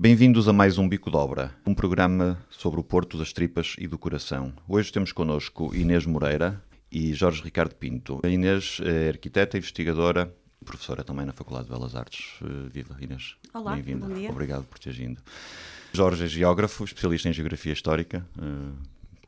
Bem-vindos a mais um Bico de Obra, um programa sobre o Porto das Tripas e do Coração. Hoje temos connosco Inês Moreira e Jorge Ricardo Pinto. A Inês é arquiteta, investigadora, professora também na Faculdade de Belas Artes. Eh, Viva, Inês. Olá, Bem-vinda. bom dia. Obrigado por teres vindo. Jorge é geógrafo, especialista em geografia histórica.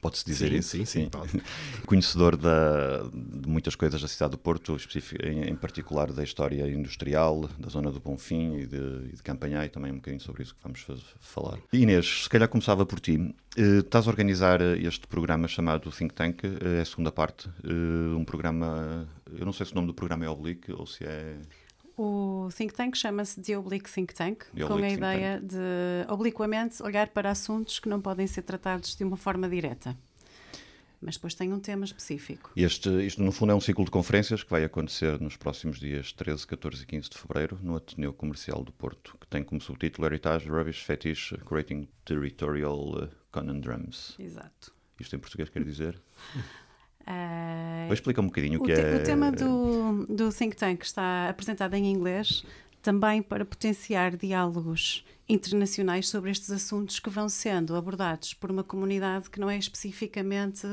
Pode-se dizer Sim, isso? sim, sim. Conhecedor da- de muitas coisas da cidade do Porto, em, em particular da história industrial, da zona do Bonfim e de, e de Campanhá, e também um bocadinho sobre isso que vamos falar. Inês, se calhar começava por ti. Eh, estás a organizar este programa chamado Think Tank, eh, é a segunda parte, eh, um programa, eu não sei se o nome do programa é Oblique ou se é... O think tank chama-se The Oblique Think Tank, The com a ideia de obliquamente olhar para assuntos que não podem ser tratados de uma forma direta. Mas depois tem um tema específico. Este, isto, no fundo, é um ciclo de conferências que vai acontecer nos próximos dias 13, 14 e 15 de fevereiro no Ateneu Comercial do Porto, que tem como subtítulo Heritage, Rubbish, Fetish, Creating Territorial eh, Conundrums. Exato. Isto em português quer dizer? Ah, Explica um bocadinho o o, que é... o tema do, do think tank está apresentado em inglês também para potenciar diálogos internacionais sobre estes assuntos que vão sendo abordados por uma comunidade que não é especificamente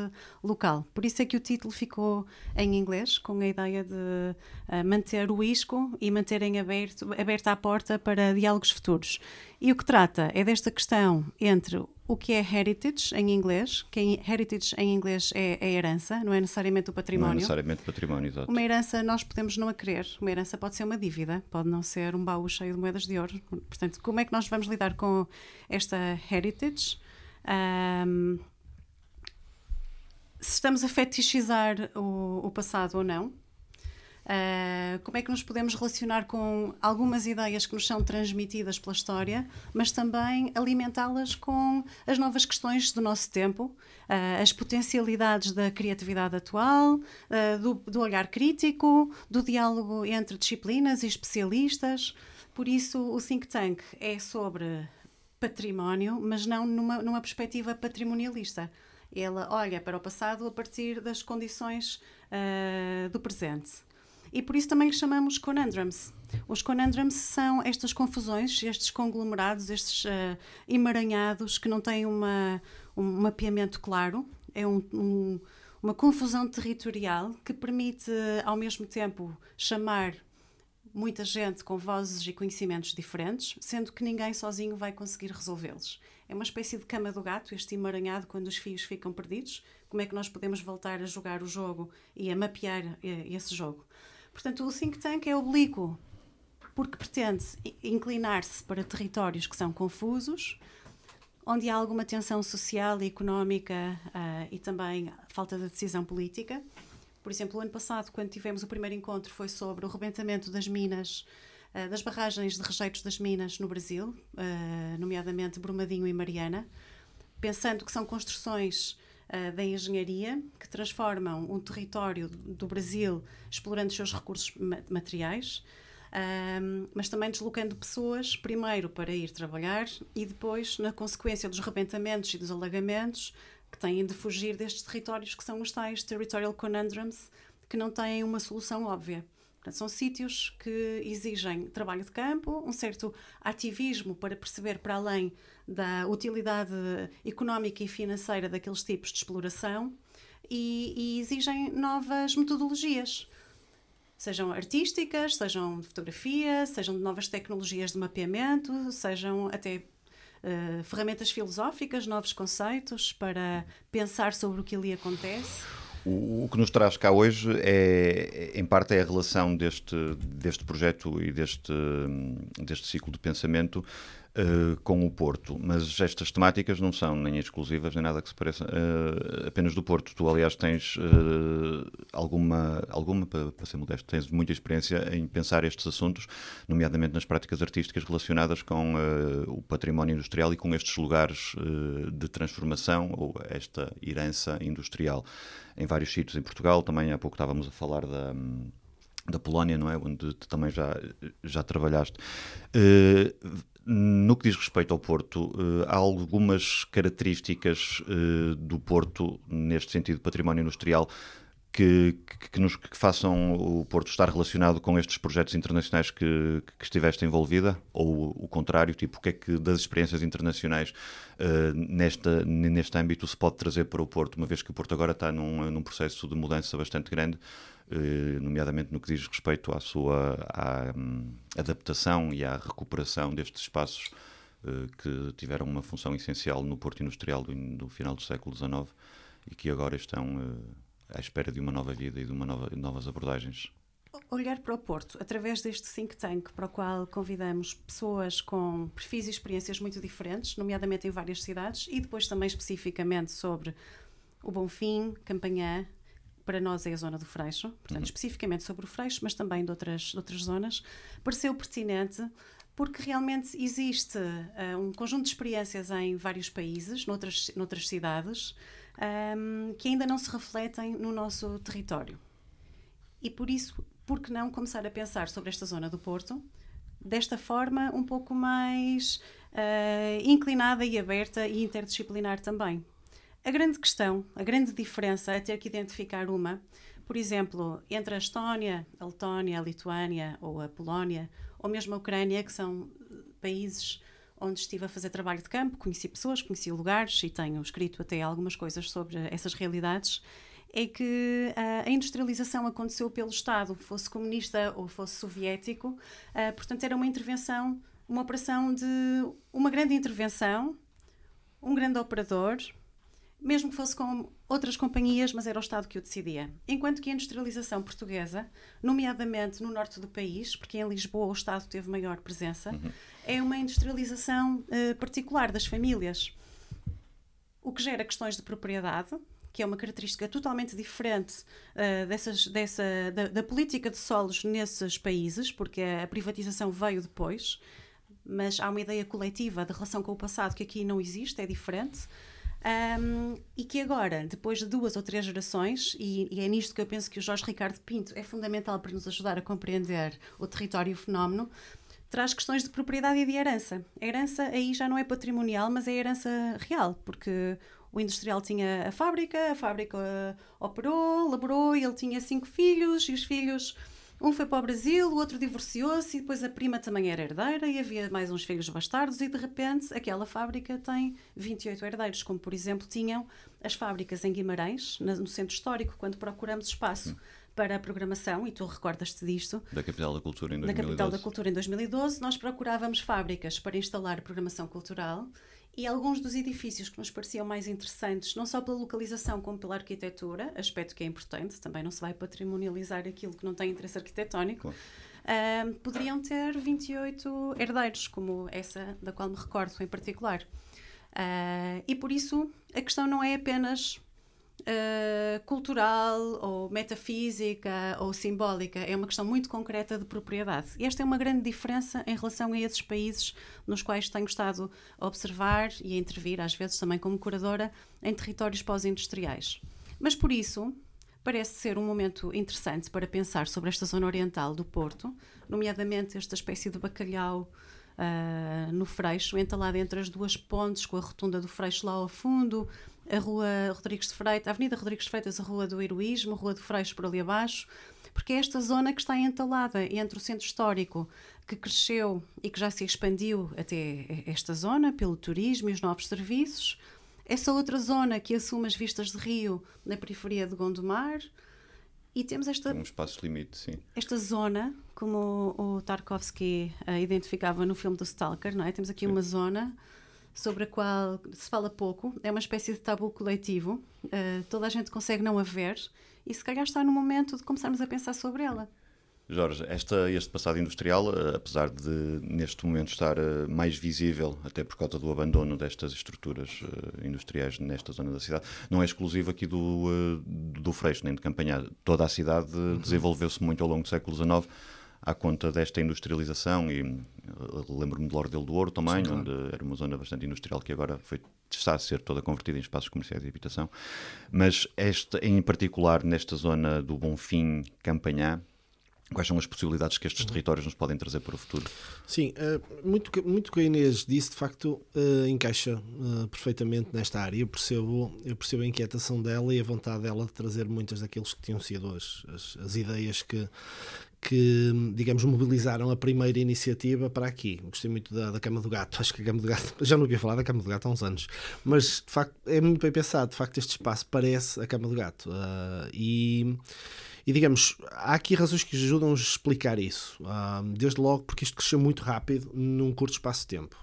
local. Por isso é que o título ficou em inglês, com a ideia de ah, manter o isco e manterem aberto, aberta a porta para diálogos futuros. E o que trata é desta questão entre o que é heritage em inglês, que heritage em inglês é a herança, não é necessariamente o Não é património. necessariamente património, exato. Uma herança nós podemos não a querer. Uma herança pode ser uma dívida, pode não ser um baú cheio de moedas de ouro. Portanto, como é que nós vamos lidar com esta heritage? Ahm, se estamos a fetichizar o, o passado ou não? Ah, como é que nos podemos relacionar com algumas ideias que nos são transmitidas pela história, mas também alimentá-las com as novas questões do nosso tempo, ah, as potencialidades da criatividade atual, ah, do, do olhar crítico, do diálogo entre disciplinas e especialistas. Por isso, o think tank é sobre património, mas não numa, numa perspectiva patrimonialista. Ela olha para o passado a partir das condições ah, do presente. E por isso também lhe chamamos conundrums. Os conundrums são estas confusões, estes conglomerados, estes ah, emaranhados que não têm uma, um mapeamento claro. É um- um- uma confusão territorial que permite, ao mesmo tempo, chamar muita gente com vozes e conhecimentos diferentes, sendo que ninguém sozinho vai conseguir resolvê-los. É uma espécie de cama do gato, este emaranhado quando os fios ficam perdidos. Como é que nós podemos voltar a jogar o jogo e a mapear eh, esse jogo? Portanto, o think tank é oblíquo porque pretende inclinar-se para territórios que são confusos, onde há alguma tensão social e económica ah, e também falta de decisão política. Por exemplo, o ano passado, quando tivemos o primeiro encontro, foi sobre o rebentamento das minas, ah, das barragens de rejeitos das minas no Brasil, ah, nomeadamente Brumadinho e Mariana, pensando que são construções ah, da engenharia que transformam um território do Brasil explorando seus recursos ma- materiais, ahm, mas também deslocando pessoas, primeiro para ir trabalhar e depois, na consequência dos rebentamentos e dos alagamentos, que têm de fugir destes territórios que são os tais territorial conundrums, que não têm uma solução óbvia. Portanto, são sítios que exigem trabalho de campo, um certo ativismo para perceber para além da utilidade económica e financeira daqueles tipos de exploração e, e exigem novas metodologias, sejam artísticas, sejam de fotografia, sejam de novas tecnologias de mapeamento, sejam até eh, ferramentas filosóficas, novos conceitos para pensar sobre o que ali acontece. O, que nos traz cá hoje é, em parte, é a relação deste, deste projeto e deste, hum, deste ciclo de pensamento uh, com o Porto, mas estas temáticas não são nem exclusivas nem nada que se pareça uh, apenas do Porto. Tu, aliás, tens uh, alguma, alguma para, ser modesto, tens muita experiência em pensar estes assuntos, nomeadamente nas práticas artísticas relacionadas com o património industrial e com estes lugares de transformação ou esta herança industrial em vários sítios em Portugal. Também há pouco estávamos a falar da da Polónia, não é? Onde também já, já trabalhaste. Uh, no que diz respeito ao Porto, uh, há algumas características uh, do Porto, neste sentido, património industrial, que, que, que, nos, que façam o Porto estar relacionado com estes projetos internacionais que, que estiveste envolvida? Ou o contrário, tipo, o que é que das experiências internacionais uh, nesta, neste âmbito se pode trazer para o Porto, uma vez que o Porto agora está num, num processo de mudança bastante grande? Eh, nomeadamente no que diz respeito à sua à, um, adaptação e à recuperação destes espaços uh, que tiveram uma função essencial no Porto Industrial do, do final do século XIX e que agora estão uh, à espera de uma nova vida e de uma nova, novas abordagens. Olhar para o Porto através deste think tank para o qual convidamos pessoas com perfis e experiências muito diferentes, nomeadamente em várias cidades, e depois também especificamente sobre o Bonfim, Campanhã, para nós é a zona do Freixo, portanto, uhum. especificamente sobre o Freixo, mas também de outras, de outras zonas, pareceu pertinente porque realmente existe uh, um conjunto de experiências em vários países, noutras, noutras cidades, um, que ainda não se refletem no nosso território. E por isso, por que não começar a pensar sobre esta zona do Porto desta forma um pouco mais uh, inclinada e aberta e interdisciplinar também? A grande questão, a grande diferença é ter que identificar uma, por exemplo, entre a Estónia, a Letónia, a Lituânia ou a Polónia, ou mesmo a Ucrânia, que são eh, países onde estive a fazer trabalho de campo, conheci pessoas, conheci lugares e tenho escrito até algumas coisas sobre essas realidades, é que uh, a industrialização aconteceu pelo Estado, fosse comunista ou fosse soviético, uh, portanto era uma intervenção, uma operação de uma grande intervenção, um grande operador, mesmo que fosse com outras companhias, mas era o Estado que o decidia. Enquanto que a industrialização portuguesa, nomeadamente no norte do país, porque em Lisboa o Estado teve maior presença, uhum. é uma industrialização uh, particular das famílias. O que gera questões de propriedade, que é uma característica totalmente diferente uh, dessas, dessa, da, da, política de solos nesses países, porque a privatização veio depois, mas há uma ideia coletiva de relação com o passado que aqui não existe, é diferente. Um, e que agora, depois de duas ou três gerações, e, e, é nisto que eu penso que o Jorge Ricardo Pinto é fundamental para nos ajudar a compreender o território e o fenómeno, traz questões de propriedade e de herança. A herança aí já não é patrimonial, mas é herança real, porque o industrial tinha a fábrica, a fábrica operou, laborou, ele tinha cinco filhos, e os filhos um foi para o Brasil, o outro divorciou-se e depois a prima também era herdeira e havia mais uns filhos bastardos e de repente aquela fábrica tem 28 herdeiros, como por exemplo tinham as fábricas em Guimarães, no centro histórico, quando procuramos espaço. para a programação, e tu recordas-te disto. Da Capital da Cultura em 2012. Da Capital da Cultura em 2012, nós procurávamos fábricas para instalar programação cultural e alguns dos edifícios que nos pareciam mais interessantes, não só pela localização como pela arquitetura, aspecto que é importante, também não se vai patrimonializar aquilo que não tem interesse arquitetónico, claro. uh, poderiam ter 28 herdeiros, como essa da qual me recordo em particular. Uh, e por isso a questão não é apenas uh, cultural ou metafísica ou simbólica, é uma questão muito concreta de propriedade. E esta é uma grande diferença em relação a esses países nos quais tenho estado a observar e a intervir, às vezes também como curadora, em territórios pós-industriais. Mas por isso, parece ser um momento interessante para pensar sobre esta zona oriental do Porto, nomeadamente esta espécie de bacalhau uh, no Freixo, entalado entre as duas pontes, com a rotunda do Freixo lá ao fundo, a Rua Rodrigues de Freitas, a Avenida Rodrigues de Freitas, a Rua do Heroísmo, a Rua do Freixo por ali abaixo, porque é esta zona que está entalada entre o centro histórico que cresceu e que já se expandiu até esta zona pelo turismo e os novos serviços, essa outra zona que assume as vistas de rio na periferia de Gondomar, e temos esta. Um espaço limite, sim. Esta zona, como o, o Tarkovsky uh, identificava no filme do Stalker, não é? Temos aqui sim. uma zona sobre a qual se fala pouco, é uma espécie de tabu coletivo, uh, toda a gente consegue não a ver, e se calhar está no momento de começarmos a pensar sobre ela. Jorge, esta, este passado industrial, eh, apesar de neste momento estar eh, mais visível, até por causa do abandono destas estruturas industriais nesta zona da cidade, não é exclusivo aqui do, do Freixo, nem de Campanhar. Toda a cidade uhum. desenvolveu-se muito ao longo do século XIX à conta desta industrialização e lembro-me de Lordelo do Ouro também, Sim, claro. onde era uma zona bastante industrial que agora foi, está a ser toda convertida em espaços comerciais e habitação. Mas esta, em particular nesta zona do Bonfim, Campanhã, Quais são as possibilidades que estes territórios nos podem trazer para o futuro? Sim, uh, muito, muito que a Inês disse, de facto, uh, encaixa perfeitamente nesta área. Eu percebo, eu percebo a inquietação dela e a vontade dela de trazer muitas daqueles que tinham sido as, as, as ideias que, que, digamos, mobilizaram a primeira iniciativa para aqui. Gostei muito da, da Cama do Gato. Acho que a Cama do Gato, já não havia falado da Cama do Gato há uns anos, mas de facto é muito bem pensado. De facto, este espaço parece a Cama do Gato. Uh, e e digamos, há aqui razões que ajudam a explicar isso. Desde logo porque isto cresceu muito rápido num curto espaço de tempo.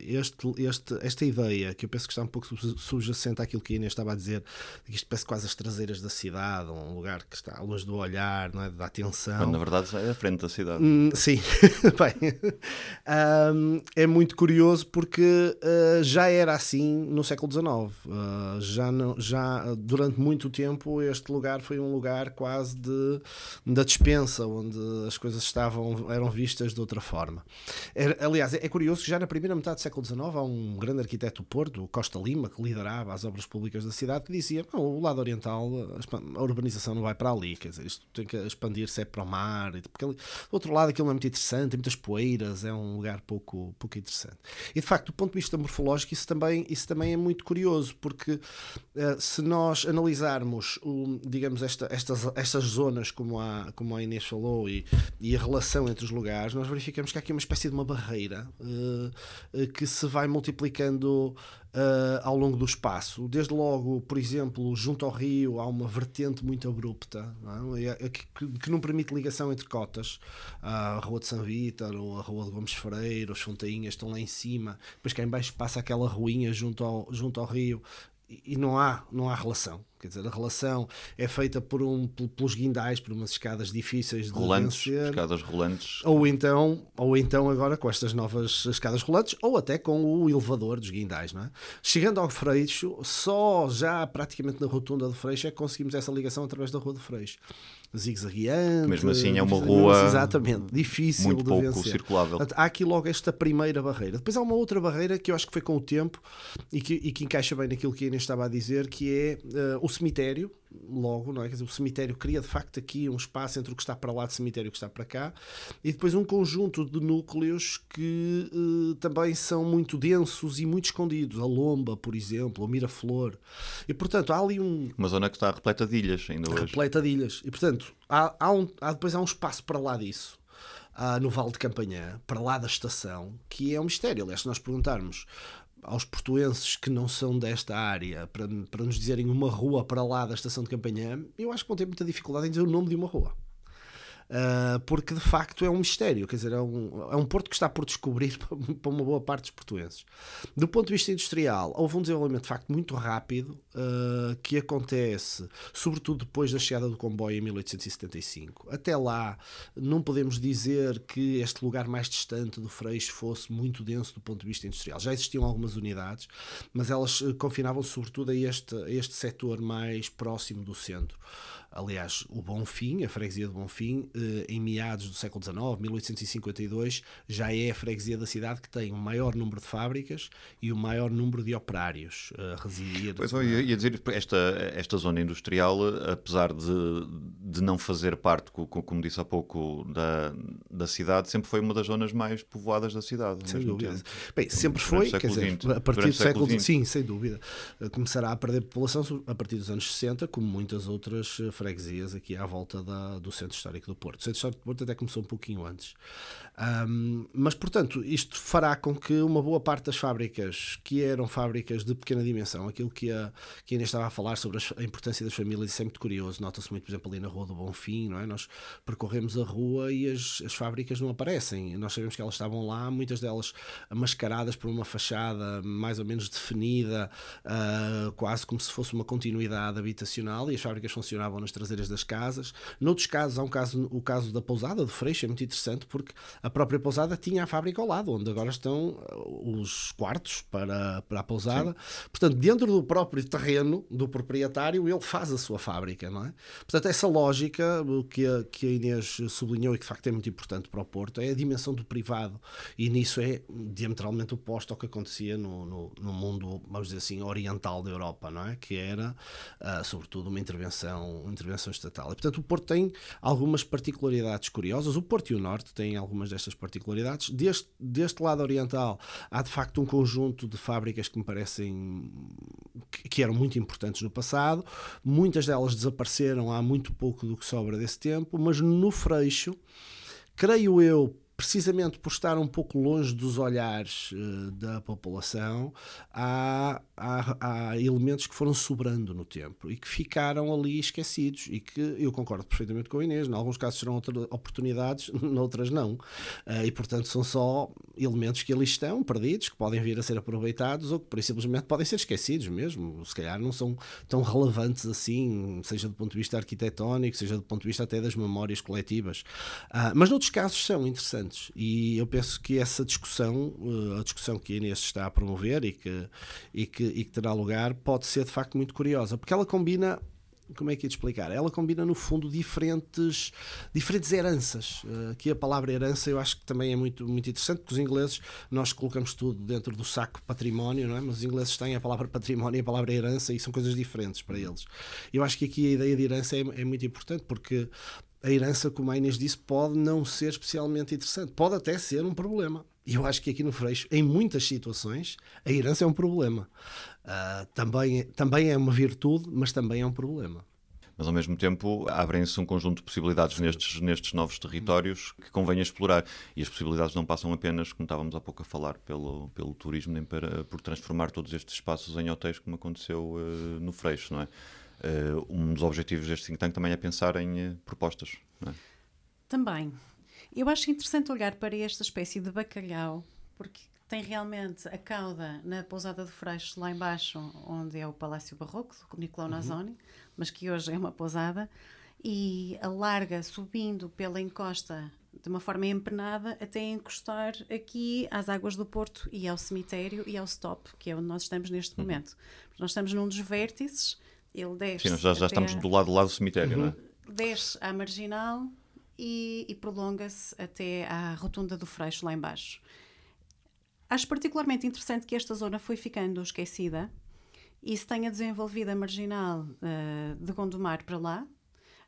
Este, este, esta ideia, que eu penso que está um pouco subjacente àquilo que a Inês estava a dizer, que isto parece quase as traseiras da cidade, um lugar que está luz do olhar, não é? da atenção. Quando, na verdade é a frente da cidade. Hum, sim, bem, é muito curioso porque uh, já era assim no século XIX. já, não, já durante muito tempo este lugar foi um lugar quase quase de, da dispensa, onde as coisas estavam, eram vistas de outra forma. Aliás, é, é, curioso que já na primeira metade do século XIX há um grande arquiteto do Porto, Costa Lima, que liderava as obras públicas da cidade, que dizia: o lado oriental, a urbanização não vai para ali, quer dizer, isto tem que expandir-se é para o mar, porque ali, do outro lado aquilo não é muito interessante, tem muitas poeiras, é um lugar pouco, pouco interessante. E de facto, do ponto de vista morfológico, isso também, isso também é muito curioso, porque uh, se nós analisarmos, digamos, esta, estas essas zonas, como a, como a Inês falou, e, e a relação entre os lugares, nós verificamos que há aqui uma espécie de uma barreira uh, que se vai multiplicando Uh, ao longo do espaço. Desde logo, por exemplo, junto ao rio há uma vertente muito abrupta é? que, que, que, não permite ligação entre cotas. a Rua de São Vítor ou a Rua de Gomes Freire, os Fontainhas estão lá em cima, depois cá em baixo passa aquela ruinha junto ao, junto ao rio e não há, não há relação. Quer dizer, a relação é feita por um, pelos guindais, por umas escadas difíceis de rolantes, vencer. escadas rolantes. Ou então, ou então agora com estas novas escadas rolantes, ou até com o elevador dos guindais, não é? Chegando ao Freixo, só já praticamente na rotunda do Freixo é que conseguimos essa ligação através da Rua do Freixo zigue-zagueante. Mesmo assim é uma rua exatamente, difícil muito de pouco vencer. circulável. Há aqui logo esta primeira barreira. Depois há uma outra barreira que eu acho que foi com o tempo e que, e que encaixa bem naquilo que a Inês estava a dizer, que é uh, o cemitério, logo, não é? Quer dizer, o cemitério cria de facto aqui um espaço entre o que está para lá do cemitério e o que está para cá, e depois um conjunto de núcleos que uh, também são muito densos e muito escondidos. A Lomba, por exemplo, o Miraflor. E portanto há ali um. Uma zona que está repleta de ilhas ainda hoje. Repleta de ilhas. E portanto há, há, um, há depois há um espaço para lá disso. No Vale de Campanhã, para lá da estação, que é um mistério. Aliás, se nós perguntarmos aos portuenses que não são desta área para, para nos dizerem uma rua para lá da estação de Campanhã, eu acho que vão ter muita dificuldade em dizer o nome de uma rua. Uh, porque de facto é um mistério, quer dizer, é um, é um porto que está por descobrir para uma boa parte dos portuenses. Do ponto de vista industrial, houve um desenvolvimento de facto muito rápido uh, que acontece, sobretudo depois da chegada do comboio em 1875. Até lá, não podemos dizer que este lugar mais distante do Freixo fosse muito denso do ponto de vista industrial. Já existiam algumas unidades, mas elas uh, confinavam-se sobretudo a este, a este setor mais próximo do centro. Aliás, o Bonfim, a freguesia de Bonfim, eh, em meados do século XIX, 1852, já é a freguesia da cidade que tem o maior número de fábricas e o maior número de operários a residir. Pois eu ia dizer, esta, esta zona industrial, apesar de, de não fazer parte, como disse há pouco, da, da cidade, sempre foi uma das zonas mais povoadas da cidade. Sem dúvida. Tempo. Bem, sempre foi, quer dizer, a partir do século XX, sim, sem dúvida. Começará a perder população a partir dos anos 60, como muitas outras freguesias freguesias aqui à volta da, do Centro Histórico do Porto. O Centro Histórico do Porto até começou um pouquinho antes. Um, mas, portanto, isto fará com que uma boa parte das fábricas, que eram fábricas de pequena dimensão, aquilo que a, que ainda estava a falar sobre a importância das famílias, isso é muito curioso. Nota-se muito, por exemplo, ali na Rua do Bonfim, não é? Nós percorremos a rua e as, as fábricas não aparecem. Nós sabemos que elas estavam lá, muitas delas mascaradas por uma fachada mais ou menos definida, uh, quase como se fosse uma continuidade habitacional, e as fábricas funcionavam nas traseiras das casas. Noutros casos, há um caso, o caso da pousada, de Freixo, é muito interessante porque a própria pousada tinha a fábrica ao lado, onde agora estão uh, os quartos para, para a pousada. Sim. Portanto, dentro do próprio terreno do proprietário, ele faz a sua fábrica, não é? Portanto, essa lógica que a, que a Inês sublinhou e que de facto é muito importante para o Porto é a dimensão do privado. E nisso é diametralmente oposto ao que acontecia no, no, no mundo, vamos dizer assim, oriental da Europa, não é? Que era, uh, sobretudo, uma intervenção, uma intervenção estatal. E, portanto, o Porto tem algumas particularidades curiosas. O Porto e o Norte têm algumas destas particularidades. Deste, deste lado oriental, há de facto um conjunto de fábricas que me parecem que, que eram muito importantes no passado. Muitas delas desapareceram há muito pouco do que sobra desse tempo, mas no Freixo, creio eu, precisamente por estar um pouco longe dos olhares uh, da população, há, há, há, elementos que foram sobrando no tempo e que ficaram ali esquecidos e que eu concordo perfeitamente com a Inês, em alguns casos serão oportunidades, noutras não. Uh, e portanto são só elementos que ali estão, perdidos, que podem vir a ser aproveitados ou que por simplesmente podem ser esquecidos mesmo. Se calhar não são tão relevantes assim, seja do ponto de vista arquitetónico, seja do ponto de vista até das memórias coletivas. Uh, mas noutros casos são interessantes interessantes. E eu penso que essa discussão, eh, a discussão que a Inês está a promover e que, e que, e que terá lugar, pode ser de facto muito curiosa, porque ela combina como é que ia explicar? Ela combina no fundo diferentes, diferentes heranças. Uh, aqui a palavra herança eu acho que também é muito, muito interessante, porque os ingleses, nós colocamos tudo dentro do saco património, não é? mas os ingleses têm a palavra património e a palavra herança e são coisas diferentes para eles. Eu acho que aqui a ideia de herança é, é muito importante, porque a herança, como a Inês disse, pode não ser especialmente interessante. Pode até ser um problema. E eu acho que aqui no Freixo, em muitas situações, a herança é um problema. Uh, também, também é uma virtude, mas também é um problema. Mas ao mesmo tempo abrem-se um conjunto de possibilidades nestes, nestes novos territórios que convém explorar. E as possibilidades não passam apenas, como estávamos há pouco a falar, pelo, pelo turismo, nem para, por transformar todos estes espaços em hotéis, como aconteceu uh, no Freixo, não é? Uh, um dos objetivos deste think tank também é pensar em uh, propostas. É? Também. Eu acho interessante olhar para esta espécie de bacalhau, porque tem realmente a cauda na pousada de Freixo, lá embaixo, onde é o Palácio Barroco, do Nicolau uhum. Nazoni, mas que hoje é uma pousada, e alarga subindo pela encosta de uma forma empenada até encostar aqui às águas do Porto e ao cemitério e ao stop, que é onde nós estamos neste uhum. momento. Nós estamos num dos vértices ele desce. Sim, já, já estamos do lado do lado do cemitério, uhum. não é? Desce à marginal e, e prolonga-se até à rotunda do Freixo, lá embaixo. Acho particularmente interessante que esta zona foi ficando esquecida e se tenha desenvolvido a marginal uh, de Gondomar para lá,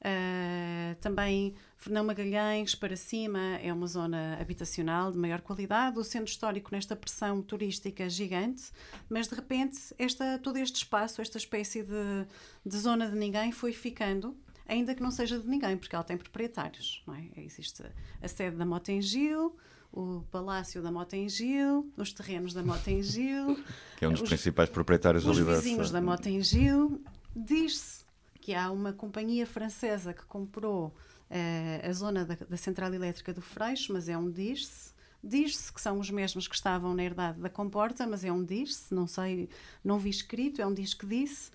Uh, também Fernão Magalhães para cima é uma zona habitacional de maior qualidade, o centro histórico nesta pressão turística gigante, mas de repente esta, todo este espaço, esta espécie de, de zona de ninguém foi ficando ainda que não seja de ninguém, porque ela tem proprietários. É? Existe a sede da Mota em Gil, o Palácio da Mota em Gil, os terrenos da Mota em Gil. Que é um dos os, principais proprietários Os vizinhos da Mota em Gil. Diz-se que há uma companhia francesa que comprou uh, a zona da, da, central elétrica do Freixo, mas é um diz-se. Diz-se que são os mesmos que estavam na herdade da Comporta, mas é um diz-se, não sei, não vi escrito, é um diz que disse.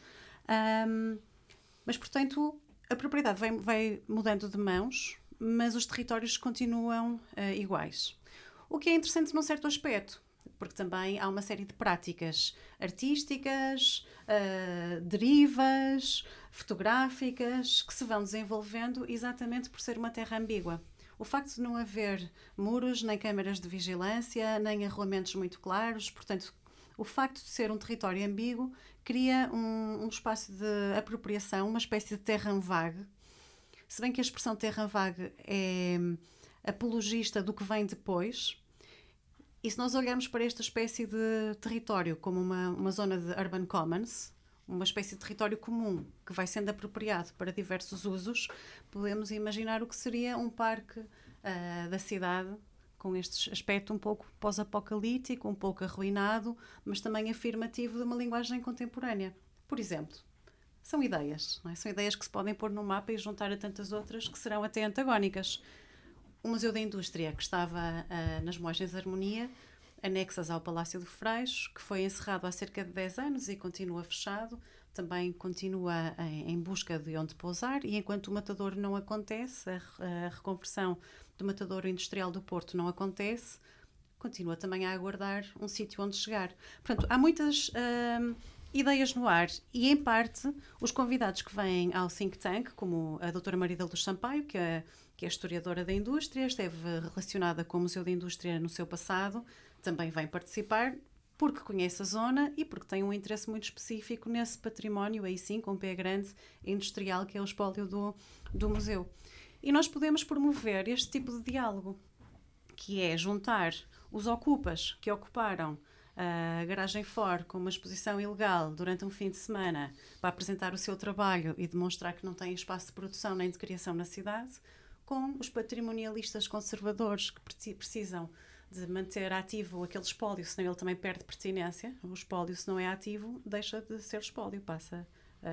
Um, mas, portanto, a propriedade vai, vai, mudando de mãos, mas os territórios continuam uh, iguais. O que é interessante num certo aspecto, porque também há uma série de práticas artísticas, uh, derivas, fotográficas que se vão desenvolvendo exatamente por ser uma terra ambígua. O facto de não haver muros, nem câmaras de vigilância, nem arruamentos muito claros, portanto, o facto de ser um território ambíguo cria um, um espaço de apropriação, uma espécie de terra vague. Se bem que a expressão terra vague é apologista do que vem depois, e se nós olharmos para esta espécie de território como uma, uma zona de urban commons, uma espécie de território comum que vai sendo apropriado para diversos usos, podemos imaginar o que seria um parque uh, da cidade com este aspecto um pouco pós-apocalíptico, um pouco arruinado, mas também afirmativo de uma linguagem contemporânea. Por exemplo, são ideias, é? são ideias que se podem pôr no mapa e juntar a tantas outras que serão até antagónicas o Museu da Indústria, que estava uh, nas Moagens Harmonia, anexas ao Palácio do Freixo, que foi encerrado há cerca de 10 anos e continua fechado, também continua em, em, busca de onde pousar e enquanto o matadouro não acontece, a, a reconversão do matadouro industrial do Porto não acontece, continua também a aguardar um sítio onde chegar. Portanto, há muitas uh, ideias no ar e, em parte, os convidados que vêm ao think tank, como a doutora Marida Luz Sampaio, que é, que é historiadora da indústria, esteve relacionada com o Museu da Indústria no seu passado, também vem participar porque conhece a zona e porque tem um interesse muito específico nesse património, aí sim, com pé grande, industrial, que é o espólio do, do museu. E nós podemos promover este tipo de diálogo, que é juntar os ocupas que ocuparam a garagem Ford com uma exposição ilegal durante um fim de semana para apresentar o seu trabalho e demonstrar que não têm espaço de produção nem de criação na cidade, com os patrimonialistas conservadores que precisam de manter ativo aquele espólio, senão ele também perde pertinência. O espólio, se não é ativo, deixa de ser espólio, passa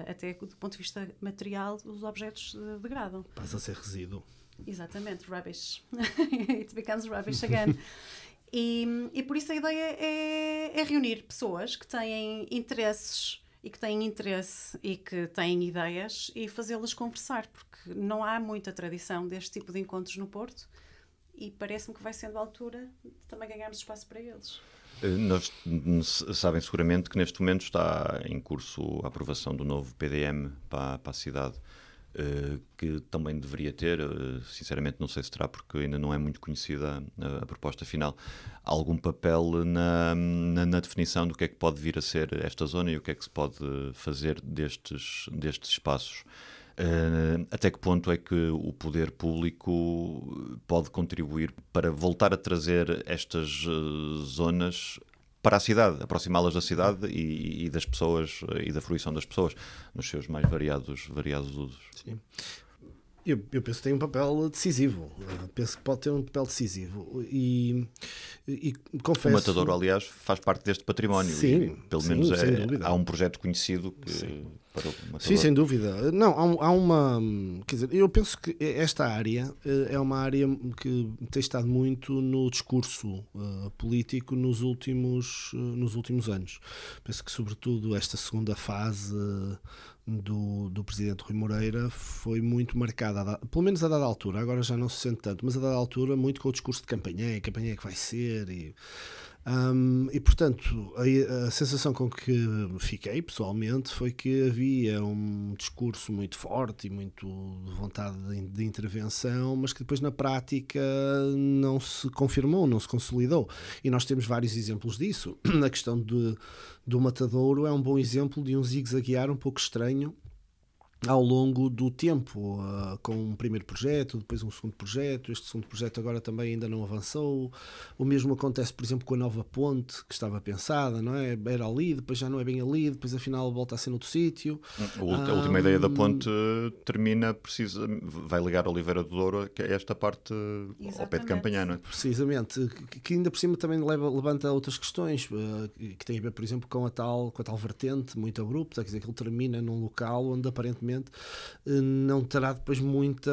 até do ponto de vista material, os objetos degradam. Passa a ser resíduo. Exatamente, rubbish. It becomes rubbish again. E, e por isso a ideia é, é reunir pessoas que têm interesses e que têm interesse e que têm ideias e fazê-las conversar, porque não há muita tradição deste tipo de encontros no Porto e parece-me que vai sendo a altura de também ganharmos espaço para eles. Eh, nós sabem seguramente que neste momento está em curso a aprovação do novo PDM para, para a cidade. Eh, que também deveria ter, eh, sinceramente não sei se terá, porque ainda não é muito conhecida a, a proposta final, algum papel na, na, na, definição do que é que pode vir a ser esta zona e o que é que se pode fazer destes, destes espaços. Uh, até que ponto é que o poder público pode contribuir para voltar a trazer estas uh, zonas para a cidade, aproximá-las da cidade e, e, das pessoas e da fruição das pessoas nos seus mais variados, variados usos. Sim. Eu, eu, penso que tem um papel decisivo. Eu penso que pode ter um papel decisivo. E, e, e confesso. O Matador, aliás, faz parte deste património. Sim. E, pelo sim, menos é, há um projeto conhecido que. Sim. Sim, sem dúvida. Não, há, há, uma. Quer dizer, eu penso que esta área eh, é uma área que tem estado muito no discurso uh, político nos últimos, uh, nos últimos anos. Penso que, sobretudo, esta segunda fase. Uh, do, do presidente Rui Moreira foi muito marcada, pelo menos a dada altura, agora já não se sente tanto, mas a dada altura muito com o discurso de campanha, campanha que vai ser e um, e portanto, a, a, sensação com que fiquei pessoalmente foi que havia um discurso muito forte e muito de vontade de, de, intervenção, mas que depois na prática não se confirmou, não se consolidou. E nós temos vários exemplos disso. A questão de, do Matadouro é um bom exemplo de um zigue-zaguear um pouco estranho ao longo do tempo, uh, com um primeiro projeto, depois um segundo projeto. Este segundo projeto agora também ainda não avançou. O mesmo acontece, por exemplo, com a nova ponte que estava pensada, não é? Era ali, depois já não é bem ali, depois afinal volta a ser noutro sítio. A, última um, ideia da ponte termina, precisa, vai ligar Oliveira do Douro, que é esta parte Exatamente. ao pé de Campanhã, não é? Precisamente, que ainda por cima também leva, levanta outras questões, uh, que tem a ver, por exemplo, com a tal, com a tal vertente muito abrupta, quer dizer, que ele termina num local onde aparentemente eh, não terá depois muita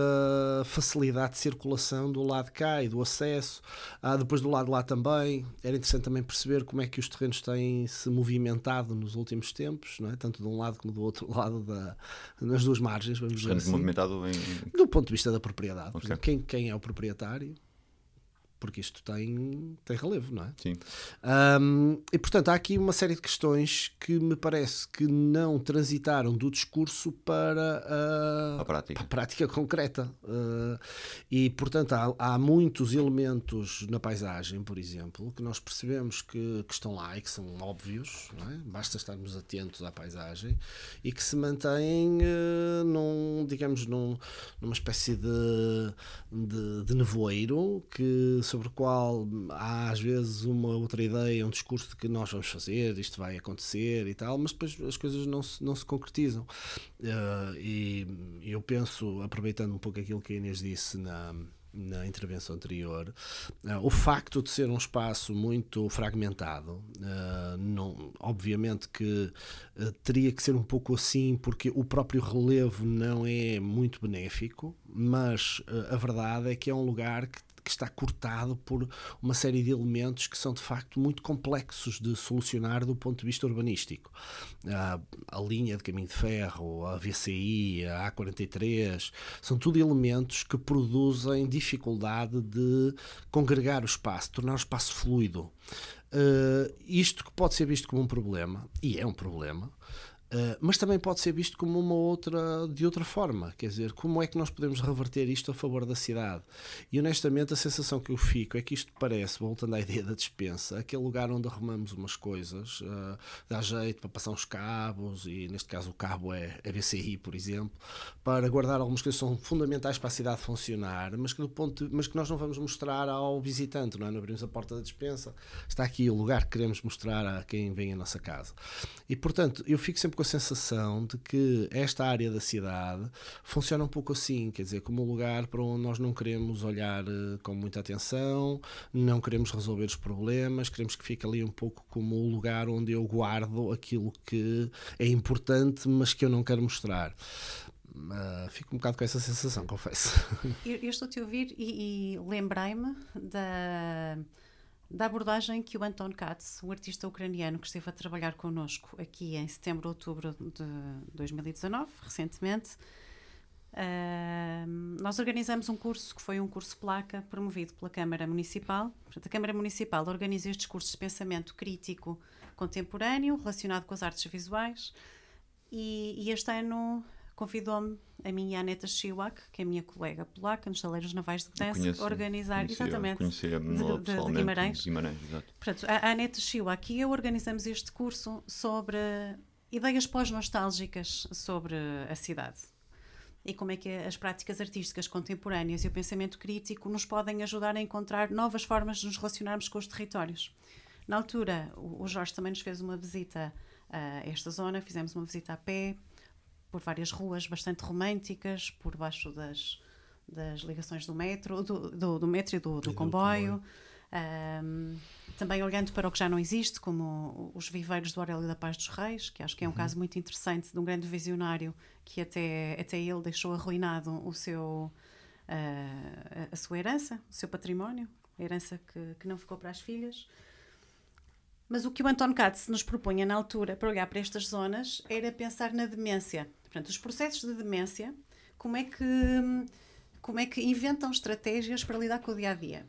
facilidade de circulação do lado de cá e do acesso. Ah, depois do lado de lá também. Era interessante também perceber como é que os terrenos têm se movimentado nos últimos tempos, não é? tanto de um lado como do outro lado, da, nas duas margens. Vamos dizer assim. movimentado em... Do ponto de vista da propriedade. Okay. Quem, quem é o proprietário? Porque isto tem, tem relevo, não é? Sim. Um, e portanto há aqui uma série de questões que me parece que não transitaram do discurso para a, a prática. Para a prática concreta. Uh, e portanto há, há, muitos elementos na paisagem, por exemplo, que nós percebemos que, que estão lá e que são óbvios, é? basta estarmos atentos à paisagem e que se mantêm uh, num, digamos, num, numa espécie de, de, de nevoeiro que sobre o qual há às vezes uma outra ideia, um discurso de que nós vamos fazer, isto vai acontecer e tal, mas depois as coisas não se, não se concretizam. Uh, e eu penso, aproveitando um pouco aquilo que a Inês disse na na intervenção anterior, uh, o facto de ser um espaço muito fragmentado, uh, não, obviamente que uh, teria que ser um pouco assim, porque o próprio relevo não é muito benéfico, mas a verdade é que é um lugar que que está cortado por uma série de elementos que são de facto muito complexos de solucionar do ponto de vista urbanístico. A, a linha de caminho de ferro, a VCI, a A43, são tudo elementos que produzem dificuldade de congregar o espaço, tornar o espaço fluido. Uh, isto que pode ser visto como um problema, e é um problema, Uh, mas também pode ser visto como uma outra de outra forma, quer dizer, como é que nós podemos reverter isto a favor da cidade? E honestamente a sensação que eu fico é que isto parece, voltando à ideia da dispensa, aquele lugar onde arrumamos umas coisas, uh, dá jeito para passar uns cabos, e neste caso o cabo é a BCI, por exemplo, para guardar algumas coisas que são fundamentais para a cidade funcionar, mas que, no ponto de, mas que nós não vamos mostrar ao visitante, não é? Não abrimos a porta da dispensa, está aqui o lugar que queremos mostrar a quem vem à nossa casa. E portanto, eu fico sempre com a sensação de que esta área da cidade funciona um pouco assim, quer dizer, como um lugar para onde nós não queremos olhar eh, com muita atenção, não queremos resolver os problemas, queremos que fique ali um pouco como o lugar onde eu guardo aquilo que é importante, mas que eu não quero mostrar. Uh, fico um bocado com essa sensação, confesso. Eu, eu estou-te a ouvir e, e lembrei-me da da abordagem que o Anton Katz, um artista ucraniano que esteve a trabalhar connosco aqui em setembro, outubro de 2019, recentemente, uh, nós organizamos um curso que foi um curso placa promovido pela Câmara Municipal. Portanto, a Câmara Municipal organiza estes cursos de pensamento crítico contemporâneo relacionado com as artes visuais e, e este ano convidou-me a minha Aneta Chiwak, que é a minha colega polaca nos Saleiros Navais de Gdansk, a organizar conhecia, exatamente conhecia de, de, de Guimarães. Guimarães. Portanto, a, a Aneta Chiwak e eu organizamos este curso sobre ideias pós-nostálgicas sobre a cidade e como é que as práticas artísticas contemporâneas e o pensamento crítico nos podem ajudar a encontrar novas formas de nos relacionarmos com os territórios. Na altura, o Jorge também nos fez uma visita a esta zona, fizemos uma visita a pé, por várias ruas bastante românticas, por baixo das, das ligações do metro, do, do, do metro e do, do, e comboio. Um, também olhando para o que já não existe, como os viveiros do Aurélio da Paz dos Reis, que acho que é um uhum. caso muito interessante de um grande visionário que até, até ele deixou arruinado o seu, uh, a sua herança, o seu património, a herança que, que não ficou para as filhas. Mas o que o Anton Katz nos propunha na altura para olhar para estas zonas era pensar na demência. Portanto, os processos de demência, como é que, como é que inventam estratégias para lidar com o dia a dia?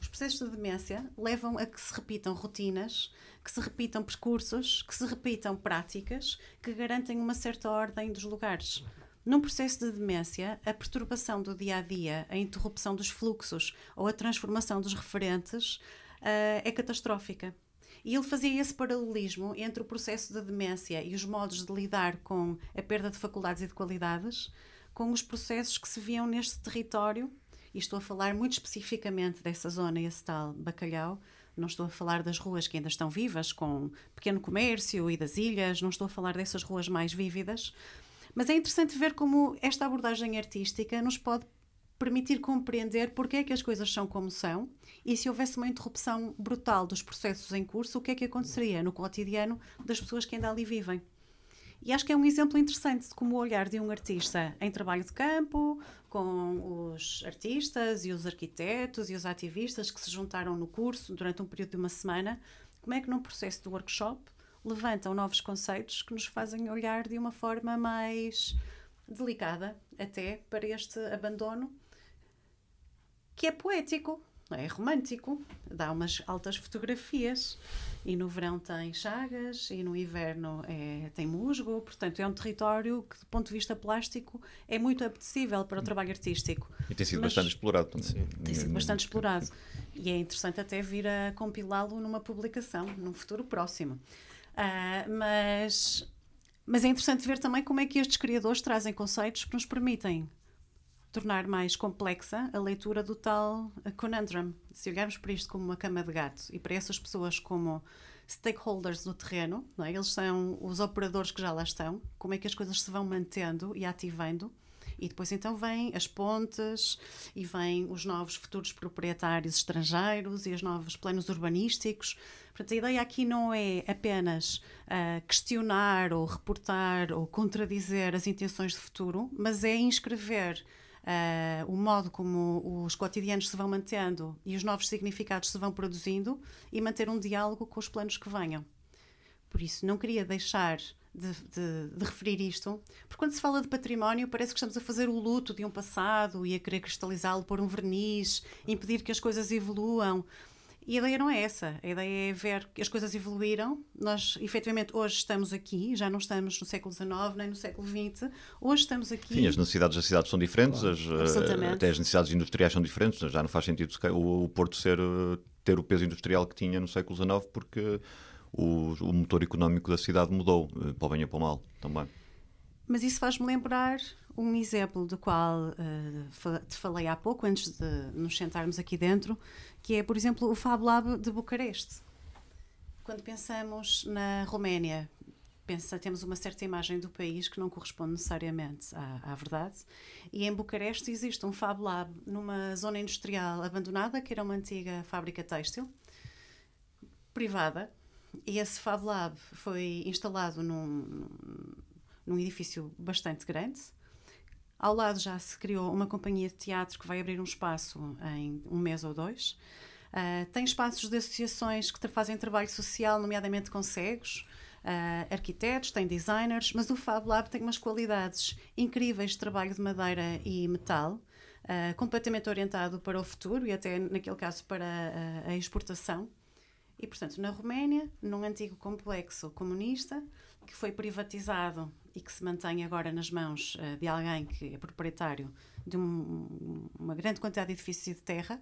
Os processos de demência levam a que se repitam rotinas, que se repitam percursos, que se repitam práticas que garantem uma certa ordem dos lugares. Num processo de demência, a perturbação do dia a dia, a interrupção dos fluxos ou a transformação dos referentes uh, é catastrófica. E ele fazia esse paralelismo entre o processo de demência e os modos de lidar com a perda de faculdades e de qualidades, com os processos que se viam neste território, e estou a falar muito especificamente dessa zona, esse tal bacalhau, não estou a falar das ruas que ainda estão vivas, com pequeno comércio e das ilhas, não estou a falar dessas ruas mais vívidas, mas é interessante ver como esta abordagem artística nos pode permitir compreender porque é que as coisas são como são e se houvesse uma interrupção brutal dos processos em curso, o que é que aconteceria no cotidiano das pessoas que ainda ali vivem. E acho que é um exemplo interessante de como o olhar de um artista em trabalho de campo, com os artistas e os arquitetos e os ativistas que se juntaram no curso durante um período de uma semana, como é que num processo de workshop levantam novos conceitos que nos fazem olhar de uma forma mais delicada até para este abandono que é poético, é romântico, dá umas altas fotografias. E no verão tem chagas e no inverno é, tem musgo, portanto é um território que, do ponto de vista plástico, é muito apetecível para o trabalho artístico. E tem sido Mas, bastante explorado também. Sim. Tem sido bastante explorado. E é interessante até vir a compilá-lo numa publicação, num futuro próximo. Uh, mas, mas é interessante ver também como é que estes criadores trazem conceitos que nos permitem tornar mais complexa a leitura do tal conundrum. Se olharmos para isto como uma cama de gato e para essas pessoas como stakeholders no terreno, é? eles são os operadores que já lá estão, como é que as coisas se vão mantendo e ativando. E depois então vêm as pontes e vêm os novos futuros proprietários estrangeiros e os novos planos urbanísticos. Portanto, a ideia aqui não é apenas uh, questionar ou reportar ou contradizer as intenções de futuro, mas é inscrever uh, o modo como os cotidianos se vão mantendo e os novos significados se vão produzindo e manter um diálogo com os planos que venham. Por isso, não queria deixar de, de, de, referir isto, porque quando se fala de património parece que estamos a fazer o luto de um passado e a querer cristalizá-lo por um verniz, impedir que as coisas evoluam. E a ideia não é essa. A ideia é ver que as coisas evoluíram. Nós, efetivamente, hoje estamos aqui, já não estamos no século XIX nem no século XX. Hoje estamos aqui. Sim, as necessidades das cidades são diferentes, as, eh, até as necessidades industriais são diferentes. Já não faz sentido o, o Porto ser, eh, ter o peso industrial que tinha no século XIX, porque o, o motor económico da cidade mudou, eh, para o bem ou para o mal também. Mas isso faz-me lembrar um exemplo do qual uh, te falei há pouco, antes de nos sentarmos aqui dentro, que é, por exemplo, o Fab Lab de Bucareste. Quando pensamos na Roménia, pensa, temos uma certa imagem do país que não corresponde necessariamente à, à, verdade. E em Bucareste existe um Fab Lab numa zona industrial abandonada, que era uma antiga fábrica têxtil, privada. E esse Fab Lab foi instalado num, num edifício bastante grande, ao lado já se criou uma companhia de teatro que vai abrir um espaço em um mês ou dois. Uh, tem espaços de associações que fazem trabalho social, nomeadamente com cegos, uh, arquitetos, tem designers, mas o Fab Lab tem umas qualidades incríveis de trabalho de madeira e metal, uh, completamente orientado para o futuro e até, naquele caso, para a, a exportação. E, portanto, na Roménia, num antigo complexo comunista, que foi privatizado e que se mantém agora nas mãos uh, de alguém que é proprietário de um, uma grande quantidade de edifícios de terra,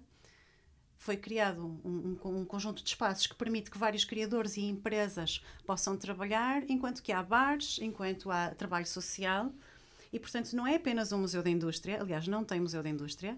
foi criado um, um, um, conjunto de espaços que permite que vários criadores e empresas possam trabalhar, enquanto que há bares, enquanto há trabalho social. E, portanto, não é apenas um museu da indústria, aliás, não tem museu da indústria,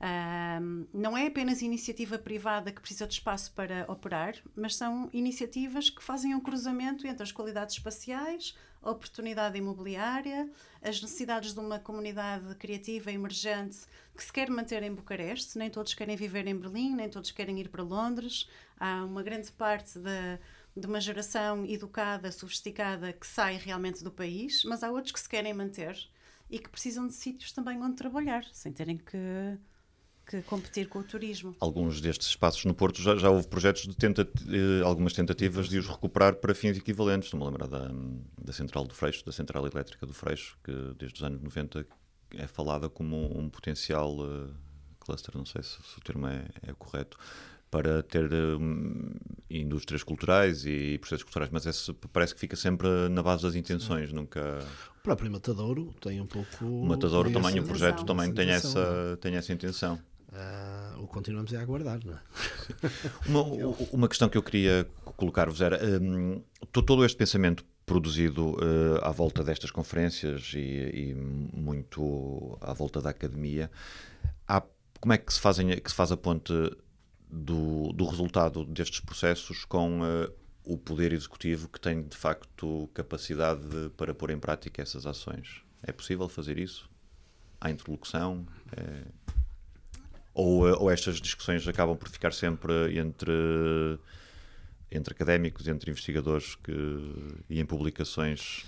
um, não é apenas iniciativa privada que precisa de espaço para operar, mas são iniciativas que fazem um cruzamento entre as qualidades espaciais, a oportunidade imobiliária, as necessidades de uma comunidade criativa emergente que se quer manter em Bucareste. Nem todos querem viver em Berlim, nem todos querem ir para Londres. Há uma grande parte de, de uma geração educada, sofisticada, que sai realmente do país, mas há outros que se querem manter e que precisam de sítios também onde trabalhar, sem terem que que competir com o turismo. Alguns destes espaços no Porto já, já houve projetos de tenta, eh, algumas tentativas de os recuperar para fins equivalentes. Estou-me a lembrar da, da Central do Freixo, da Central Elétrica do Freixo, que desde os anos 90 é falada como um, um potencial uh, cluster, não sei se, se o termo é, é correto, para ter um, indústrias culturais e processos culturais, mas esse parece que fica sempre na base das intenções, Sim. nunca... O próprio Matadouro tem um pouco... O Matadouro também, o projeto também tem essa, tem essa intenção. Uh, o continuamos a aguardar, não é? uma, uma questão que eu queria colocar-vos era um, todo este pensamento produzido uh, à volta destas conferências e, e, muito à volta da academia, há, como é que se, fazem, que se faz a ponte do, do resultado destes processos com uh, o poder executivo que tem de facto capacidade de, para pôr em prática essas ações? É possível fazer isso? Há interlocução? É... Ou, eh, ou estas discussões acabam por ficar sempre entre, entre académicos, entre investigadores que, e em publicações?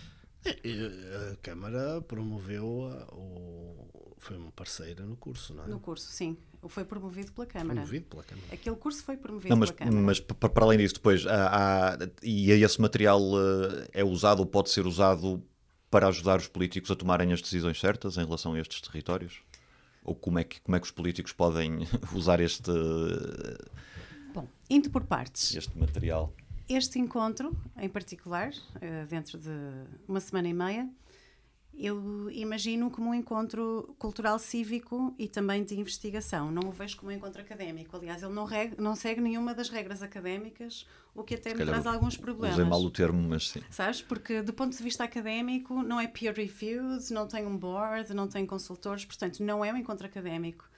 A Câmara promoveu o, foi uma parceira no curso, não é? No curso, sim. Foi promovido pela Câmara. Promovido pela Câmara. Aquele curso foi promovido não, mas, pela Câmara. Mas para além disso, depois, há, há, e esse material eh, é usado ou pode ser usado para ajudar os políticos a tomarem as decisões certas em relação a estes territórios? Ou como é que, como é que os políticos podem usar este. Bom, indo por partes. Este material. Este encontro, em particular, eh, dentro de uma semana e meia, eu imagino como um encontro cultural cívico e também de investigação. Não o vejo como um encontro académico. Aliás, ele não, não segue nenhuma das regras académicas, o que até me traz alguns problemas. Usei mal o termo, mas sim. Sabes? Porque, do ponto de vista académico, não é peer-reviewed, não tem um board, não tem consultores, portanto, não é um encontro académico.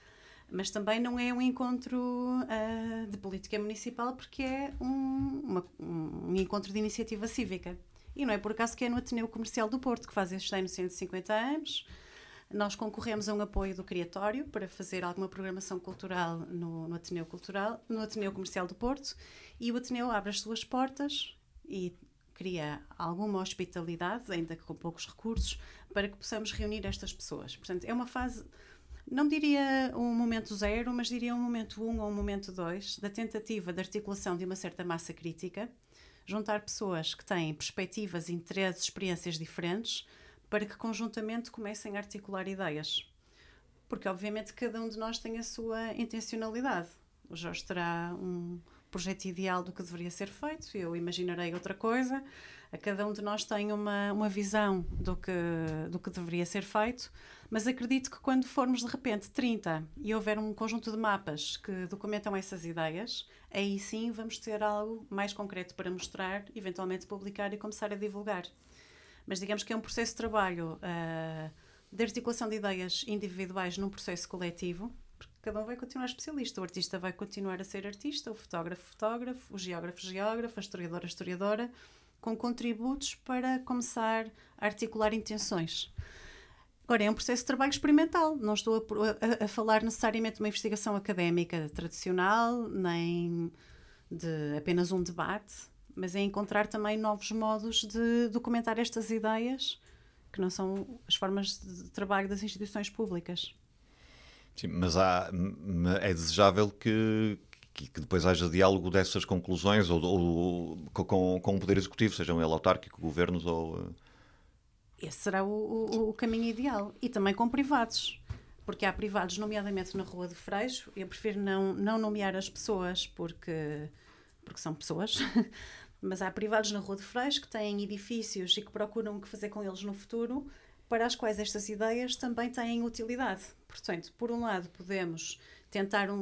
Mas também não é um encontro uh, de política municipal, porque é um, uma, um encontro de iniciativa cívica. E não é por acaso que é no Ateneu Comercial do Porto, que faz este ano 150 anos. Nós concorremos a um apoio do Criatório para fazer alguma programação cultural no, no, Ateneu Cultural, no Ateneu Comercial do Porto, e o Ateneu abre as suas portas e cria alguma hospitalidade, ainda que com poucos recursos, para que possamos reunir estas pessoas. Portanto, é uma fase Não diria um momento zero, mas diria um momento um ou um momento dois da tentativa de articulação de uma certa massa crítica, juntar pessoas que têm perspectivas, interesses, experiências diferentes, para que conjuntamente comecem a articular ideias. Porque, obviamente, cada um de nós tem a sua intencionalidade. O Jorge terá um projeto ideal do que deveria ser feito, eu imaginarei outra coisa. A cada um de nós tem uma, uma visão do que, do que deveria ser feito, mas acredito que quando formos de repente 30 e houver um conjunto de mapas que documentam essas ideias, aí sim vamos ter algo mais concreto para mostrar, eventualmente publicar e começar a divulgar. Mas digamos que é um processo de trabalho uh, de articulação de ideias individuais num processo coletivo, cada um vai continuar especialista. O artista vai continuar a ser artista, o fotógrafo, fotógrafo, o geógrafo, geógrafo, a historiadora, historiadora, com contributos para começar a articular intenções. Agora, é um processo de trabalho experimental. Não estou a, a, a falar necessariamente de uma investigação académica tradicional, nem de apenas um debate, mas é encontrar também novos modos de documentar estas ideias, que não são as formas de trabalho das instituições públicas. Sim, mas há, é desejável que, que, que, depois haja diálogo dessas conclusões ou, ou com, com o Poder Executivo, sejam ele autárquico, governos ou. Eh, Esse será o, o, o, caminho ideal. E também com privados. Porque há privados, nomeadamente na Rua de Freixo. Eu prefiro não, não nomear as pessoas porque, porque são pessoas. Mas há privados na Rua de Freixo que têm edifícios e que procuram o que fazer com eles no futuro, para as quais estas ideias também têm utilidade. Portanto, por um lado, podemos tentar um,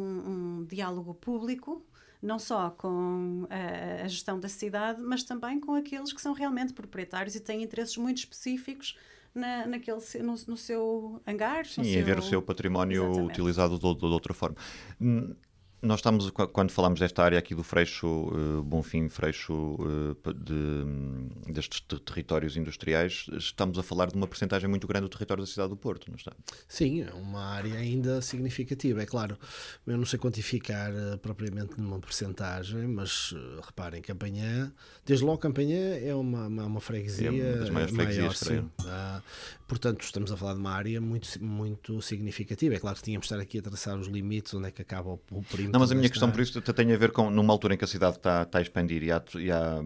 um diálogo público, não só com a, a, gestão da cidade, mas também com aqueles que são realmente proprietários e têm interesses muito específicos na, naquele, no, no seu hangar. Sim, em seu... ver o seu património Exatamente. utilizado de, de, outra forma. Nós estamos, quando falamos desta área aqui do Freixo, uh, Bonfim, Freixo, uh, de, hum, destes territórios industriais, estamos a falar de uma percentagem muito grande do território da cidade do Porto, não está? Sim, é uma área ainda significativa. É claro, eu não sei quantificar uh, propriamente numa percentagem, mas reparem, Campanhã, desde logo Campanhã é uma, uma, uma freguesia é uma das maiores maior. Ah, portanto, estamos a falar de uma área muito, muito significativa. É claro que tínhamos de estar aqui a traçar os limites, onde é que acaba o, o perímetro não, mas a minha questão por isso tem a ver com numa altura em que a cidade está, está a expandir e há, e há,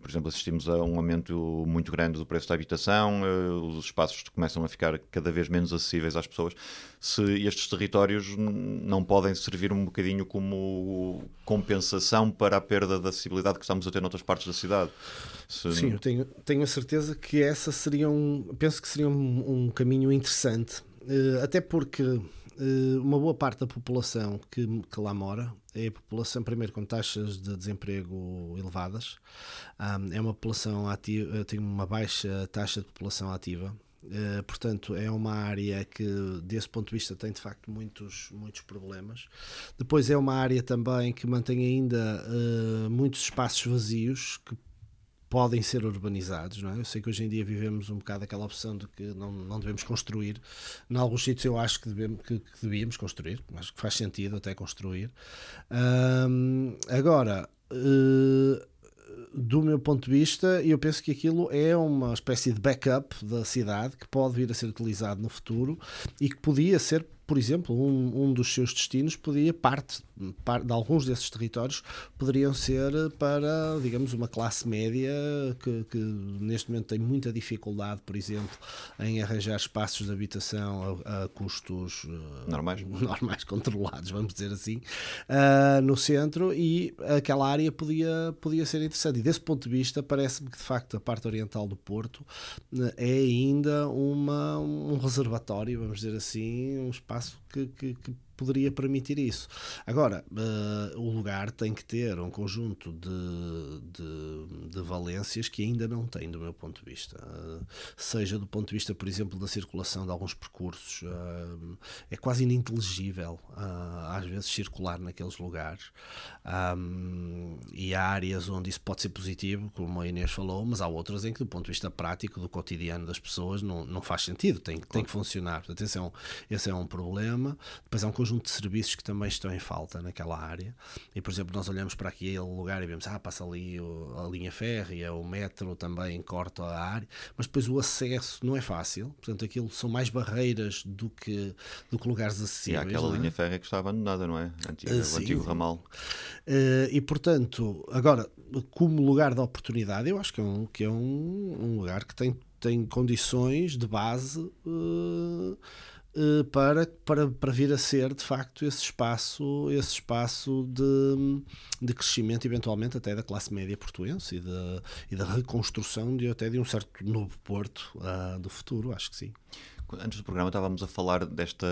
por exemplo, assistimos a um aumento muito grande do preço da habitação, eh, os espaços começam a ficar cada vez menos acessíveis às pessoas. Se estes territórios não podem servir um bocadinho como compensação para a perda da acessibilidade que estamos a ter noutras partes da cidade? Se... Sim, eu tenho, tenho a certeza que essa seria um, penso que seria um, um caminho interessante, uh, até porque eh, uma boa parte da população que, que lá mora é a população, primeiro, com taxas de desemprego elevadas, é uma população ativa, eh, tem uma baixa taxa de população ativa. Uh, portanto, é uma área que, desse ponto de vista, tem de facto muitos, muitos problemas. Depois, é uma área também que mantém ainda uh, muitos espaços vazios que podem ser urbanizados. Não é? Eu sei que hoje em dia vivemos um bocado aquela opção de que não, não devemos construir. Em alguns sítios eu acho que, devemos, que, que devíamos construir, acho que faz sentido até construir. Agora. Uh, do meu ponto de vista, eu penso que aquilo é uma espécie de backup da cidade que pode vir a ser utilizado no futuro e que podia ser por exemplo, um, um dos seus destinos podia, parte, parte de alguns desses territórios, poderiam ser para, digamos, uma classe média que, que, neste momento tem muita dificuldade, por exemplo, em arranjar espaços de habitação a, a custos uh, normais. normais, controlados, vamos dizer assim, uh, no centro e aquela área podia, podia ser interessante. E desse ponto de vista, parece-me que de facto a parte oriental do Porto uh, é ainda uma, um reservatório, vamos dizer assim, um espaço espaço que, que, que poderia permitir isso. Agora, uh, o lugar tem que ter um conjunto de, de, de, valências que ainda não tem, do meu ponto de vista. Uh, seja do ponto de vista, por exemplo, da circulação de alguns percursos, uh, é quase ininteligível, às vezes, circular naqueles lugares. Um, e há áreas onde isso pode ser positivo, como a Inês falou, mas há outras em que, do ponto de vista prático, do cotidiano das pessoas, não, não faz sentido, tem, tem que funcionar. Portanto, esse é um, esse é um problema. Depois há um conjunto conjunto de serviços que também estão em falta naquela área. E, por exemplo, nós olhamos para aquele lugar e vemos, ah, passa ali o, a linha férrea, o metro também corta a área, mas depois o acesso não é fácil, portanto, aquilo são mais barreiras do que, do que lugares E acessíveis. há aquela é? linha férrea que está abandonada, não é? Antiga, Ah, o antigo ramal. Eh, e portanto, agora, como lugar de oportunidade, eu acho que é um, que é um, um lugar que tem, tem condições de base eh, para, para, para vir a ser de facto esse espaço, esse espaço de, de crescimento, eventualmente até da classe média portuense e da, e da reconstrução de até de um certo novo porto ah, do futuro, acho que sim. Antes do programa estávamos a falar desta,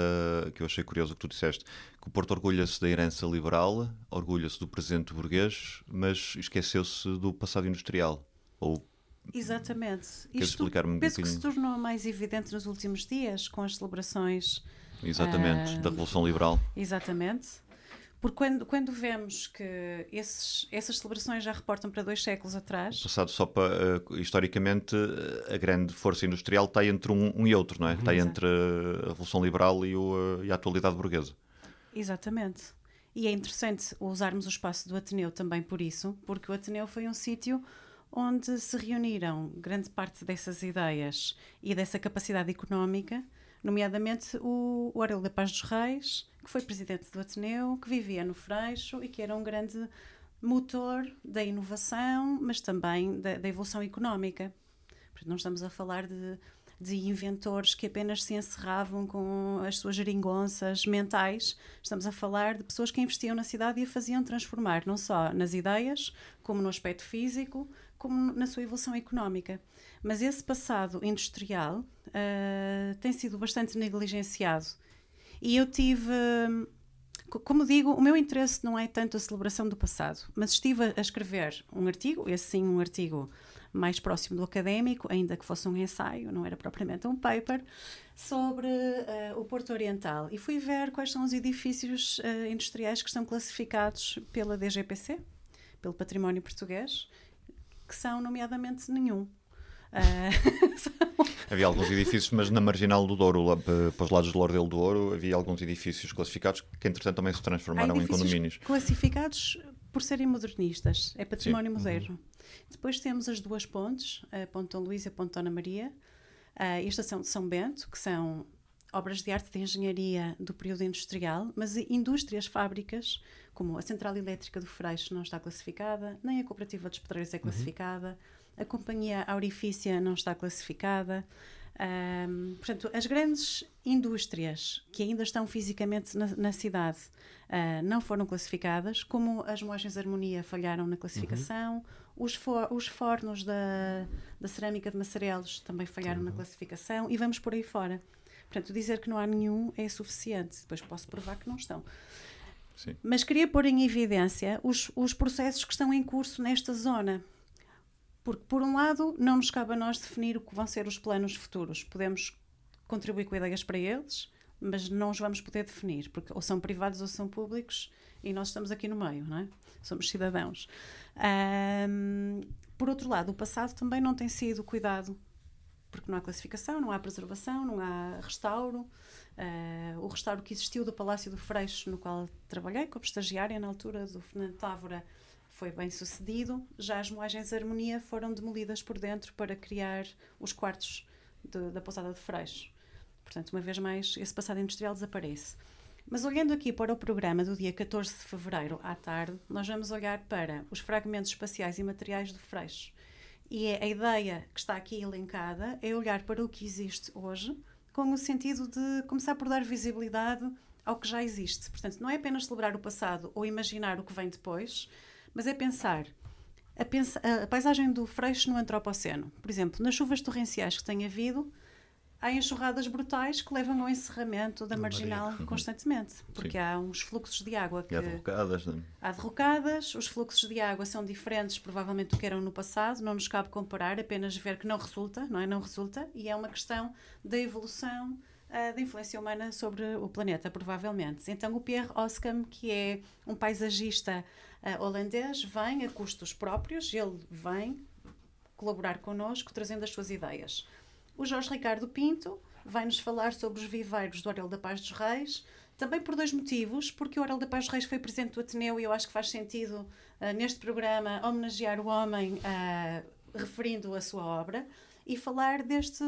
que eu achei curioso que tu disseste, que o Porto orgulha-se da herança liberal, orgulha-se do presente burguês, mas esqueceu-se do passado industrial. Ou Exatamente. Queres explicar-me um penso que se tornou mais evidente nos últimos dias com as celebrações exatamente Ah. da Revolução Liberal. Exatamente. Porque quando, quando vemos que esses, essas celebrações já reportam para dois séculos atrás, Passado só para, eh, historicamente, eh, a grande força industrial está entre um, um e outro, não é? Está Exato. entre a Revolução Liberal e, o, e a atualidade burguesa. exatamente. E é interessante usarmos o espaço do Ateneu também por isso, porque o Ateneu foi um sítio onde se reuniram grande parte dessas ideias e dessa capacidade económica, nomeadamente o, o Aurélio da Paz dos Reis, que foi presidente do Ateneu, que vivia no Freixo e que era um grande motor da inovação, mas também da, da evolução económica. Portanto, não estamos a falar de, de inventores que apenas se encerravam com as suas geringonças mentais. Estamos a falar de pessoas que investiam na cidade e a faziam transformar, não só nas ideias, como no aspecto físico, como na sua evolução económica. Mas esse passado industrial ah, tem sido bastante negligenciado. E eu tive. hum, co- Como digo, o meu interesse não é tanto a celebração do passado, mas estive a escrever um artigo, esse sim, um artigo mais próximo do académico, ainda que fosse um ensaio, não era propriamente um paper, sobre eh, o Porto Oriental. E fui ver quais são os edifícios eh, industriais que estão classificados pela DGPC, pelo Património Português, que são, nomeadamente, nenhum. Ah, Havia alguns edifícios, mas na marginal do Douro, lá para, os lados do Lordelo do Ouro, havia alguns edifícios classificados que, entretanto, também se transformaram em condomínios. classificados por serem modernistas, é património Sim. moderno. Depois temos as duas pontes, a Ponte Dom Luís e a Ponte Dona Maria, ah, a Estação de São Bento, que são obras de arte de engenharia do período industrial, mas indústrias, fábricas, como a Central Elétrica do Freixo não está classificada, nem a Cooperativa dos Pedreiros é classificada, a Companhia Aurifícia não está classificada. Ahm, portanto, as grandes indústrias que ainda estão fisicamente na, na cidade ah, não foram classificadas, como as moagens Harmonia falharam na classificação, os, fo- os fornos da, da cerâmica de Massarelos também falharam na classificação e vamos por aí fora. Portanto, dizer que não há nenhum é suficiente. Depois posso provar que não estão. Sim. Mas queria pôr em evidência os, os processos que estão em curso nesta zona. Porque, por um lado, não nos cabe a nós definir o que vão ser os planos futuros. Podemos contribuir com ideias para eles, mas não os vamos poder definir, porque ou são privados ou são públicos e nós estamos aqui no meio, não é? Somos cidadãos. Ahm, por outro lado, o passado também não tem sido cuidado, porque não há classificação, não há preservação, não há restauro. Ah, o restauro que existiu do Palácio do Freixo, no qual trabalhei como estagiária na altura do Fernando Távora, foi bem sucedido. Já as moagens Harmonia foram demolidas por dentro para criar os quartos de- da pousada de Freixo. Portanto, uma vez mais, esse passado industrial desaparece. Mas olhando aqui para o programa do dia 14 de fevereiro à tarde, nós vamos olhar para os fragmentos espaciais e materiais do Freixo. E a ideia que está aqui elencada é olhar para o que existe hoje com o sentido de começar por dar visibilidade ao que já existe. Portanto, não é apenas celebrar o passado ou imaginar o que vem depois, mas é pensar a, pensa- a paisagem do Freixo no Antropoceno. Por exemplo, nas chuvas torrenciais que tem havido, há enxurradas brutais que levam ao encerramento da marginal constantemente, porque Sim. há uns fluxos de água que E há derrocadas, né? Há derrocadas, os fluxos de água são diferentes, provavelmente, do que eram no passado. Não nos cabe comparar, apenas ver que não resulta, não é? Não resulta, e é uma questão da evolução ah, da influência humana sobre o planeta, provavelmente. Então, o Pierre Oskam, que é um paisagista ah, holandês, vem a custos próprios, ele vem colaborar connosco, trazendo as suas ideias. O Jorge Ricardo Pinto vai-nos falar sobre os viveiros do Orel da Paz dos Reis, também por dois motivos, porque o Orel da Paz dos Reis foi presidente do Ateneu e eu acho que faz sentido uh, neste programa homenagear o homem uh, referindo a sua obra e falar deste,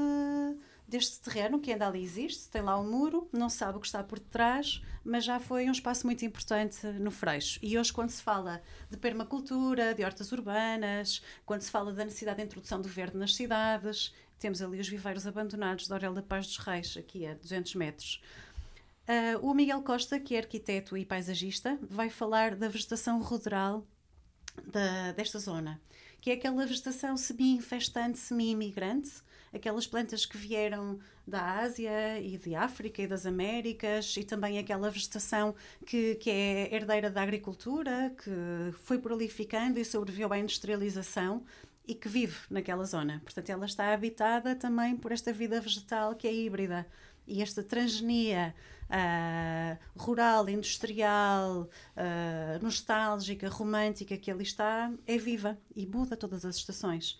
deste terreno que ainda ali existe. Tem lá um muro, não sabe o que está por detrás, mas já foi um espaço muito importante no Freixo. E hoje, quando se fala de permacultura, de hortas urbanas, quando se fala da necessidade de introdução do verde nas cidades, temos ali os viveiros abandonados de Orel da Paz dos Reis, aqui a 200 metros. Uh, o Miguel Costa, que é arquiteto e paisagista, vai falar da vegetação ruderal da, desta zona, que é aquela vegetação semi-infestante, semi-imigrante, aquelas plantas que vieram da Ásia e de África e das Américas, e também aquela vegetação que, que é herdeira da agricultura, que foi prolificando e sobreviveu à industrialização e que vive naquela zona. Portanto, ela está habitada também por esta vida vegetal que é híbrida. E esta transgenia uh, rural, industrial, uh, nostálgica, romântica que ali está, é viva e muda todas as estações.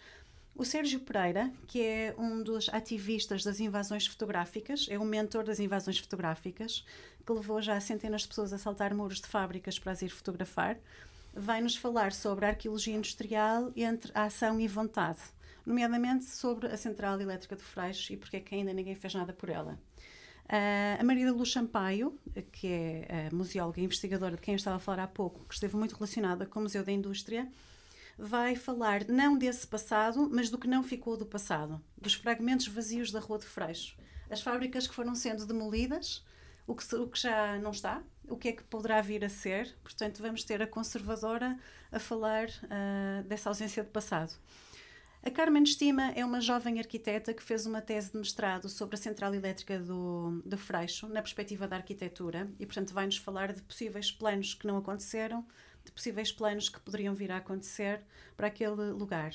O Sérgio Pereira, que é um dos ativistas das invasões fotográficas, é o mentor das invasões fotográficas, que levou já centenas de pessoas a saltar muros de fábricas para as ir fotografar, vai nos falar sobre a arqueologia industrial entre a ação e vontade, nomeadamente sobre a central elétrica de Freixo e porque é que ainda ninguém fez nada por ela. Uh, a Maria Luz Champaio, que é museóloga e investigadora de quem eu estava a falar há pouco, que esteve muito relacionada com o Museu da Indústria, vai falar não desse passado, mas do que não ficou do passado, dos fragmentos vazios da Rua de Freixo. As fábricas que foram sendo demolidas, o que, o que já não está, o que é que poderá vir a ser. Portanto, vamos ter a conservadora a falar uh, dessa ausência de passado. A Carmen Estima é uma jovem arquiteta que fez uma tese de mestrado sobre a central elétrica do, do Freixo, na perspectiva da arquitetura, e, portanto, vai-nos falar de possíveis planos que não aconteceram, de possíveis planos que poderiam vir a acontecer para aquele lugar.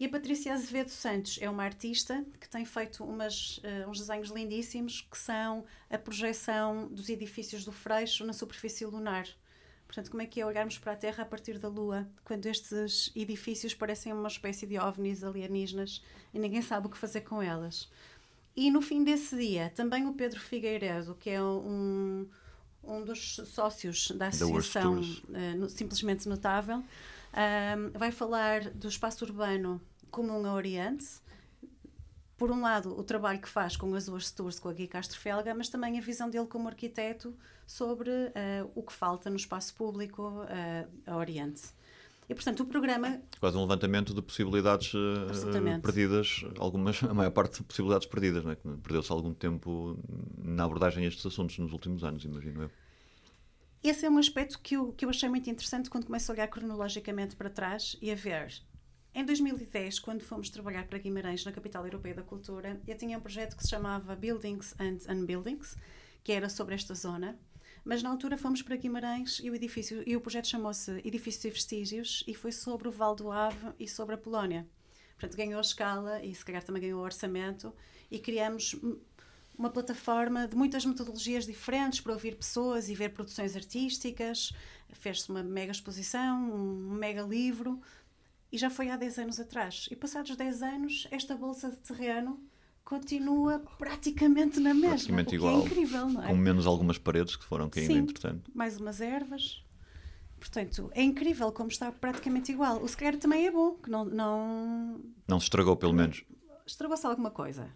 E a Patrícia Azevedo Santos é uma artista que tem feito umas, uh, uns desenhos lindíssimos que são a projeção dos edifícios do Freixo na superfície lunar. Portanto, como é que é olharmos para a Terra a partir da Lua, quando estes edifícios parecem uma espécie de ovnis alienígenas e ninguém sabe o que fazer com elas. E no fim desse dia, também o Pedro Figueiredo, que é um, um dos sócios da associação uh, simplesmente notável, uh, vai falar do espaço urbano comum a Oriente por um lado, o trabalho que faz com as duas tours com a Gui Castro Felga, mas também a visão dele como arquiteto sobre uh, o que falta no espaço público uh, a Oriente. E, portanto, o programa... Quase um levantamento de possibilidades uh, perdidas, algumas, a maior parte de possibilidades perdidas, né? perdeu-se algum tempo na abordagem a estes assuntos nos últimos anos, imagino eu. Esse é um aspecto que eu, que eu achei muito interessante quando começo a olhar cronologicamente para trás e a ver em 2010, quando fomos trabalhar para Guimarães, na Capital Europeia da Cultura, eu tinha um projeto que se chamava Buildings and Unbuildings, que era sobre esta zona. Mas na altura fomos para Guimarães e o edifício e o projeto chamou-se Edifícios e Vestígios e foi sobre o Val do Ave e sobre a Polónia. Portanto, ganhou escala e se calhar também ganhou orçamento e criamos uma plataforma de muitas metodologias diferentes para ouvir pessoas e ver produções artísticas. Fez-se uma mega exposição, um mega livro e já foi há 10 anos atrás. E passados 10 anos, esta bolsa de terreno continua praticamente na mesma. Praticamente é igual. É incrível, não é? Com menos algumas paredes que foram caindo Sim, entretanto. Mais umas ervas. Portanto, é incrível como está praticamente igual. O sequer também é bom, que não. Não, não se estragou, pelo menos. Estragou-se alguma coisa.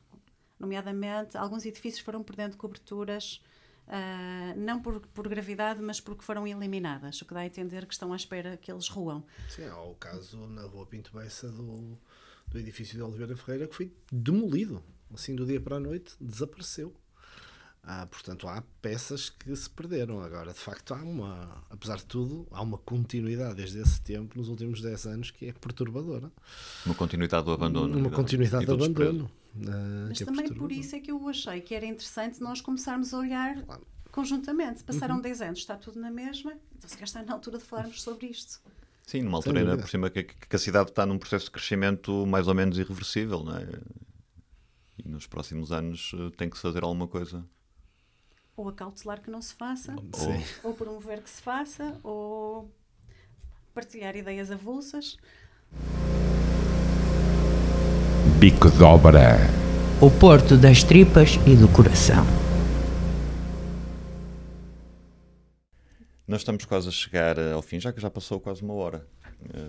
Nomeadamente, alguns edifícios foram perdendo coberturas Uh, não por, por, gravidade, mas porque foram eliminadas, o que dá a entender que estão à espera que eles ruam. Sim, há o caso na Rua Pinto Bessa do, do edifício de Oliveira Ferreira que foi demolido, assim do dia para a noite, desapareceu. Ah, portanto, há peças que se perderam. Agora, de facto, há uma, apesar de tudo, há uma continuidade desde esse tempo, nos últimos 10 anos, que é perturbadora. Uma continuidade do abandono. Uma continuidade do abandono. Uh, Mas também por isso é que eu achei que era interessante nós começarmos a olhar claro. conjuntamente. Passaram uhum. 10 anos, está tudo na mesma, então se calhar está na altura de falarmos sobre isto. Sim, numa altura ainda por cima que, que, a cidade está num processo de crescimento mais ou menos irreversível, não é? E nos próximos anos uh, tem que se fazer alguma coisa. Ou acautelar que não se faça, ou, ou promover que se faça, ou partilhar ideias avulsas. Bico de Obra. o porto das tripas e do coração. Nós estamos quase a chegar eh, ao fim, já que já passou quase uma hora. Eh,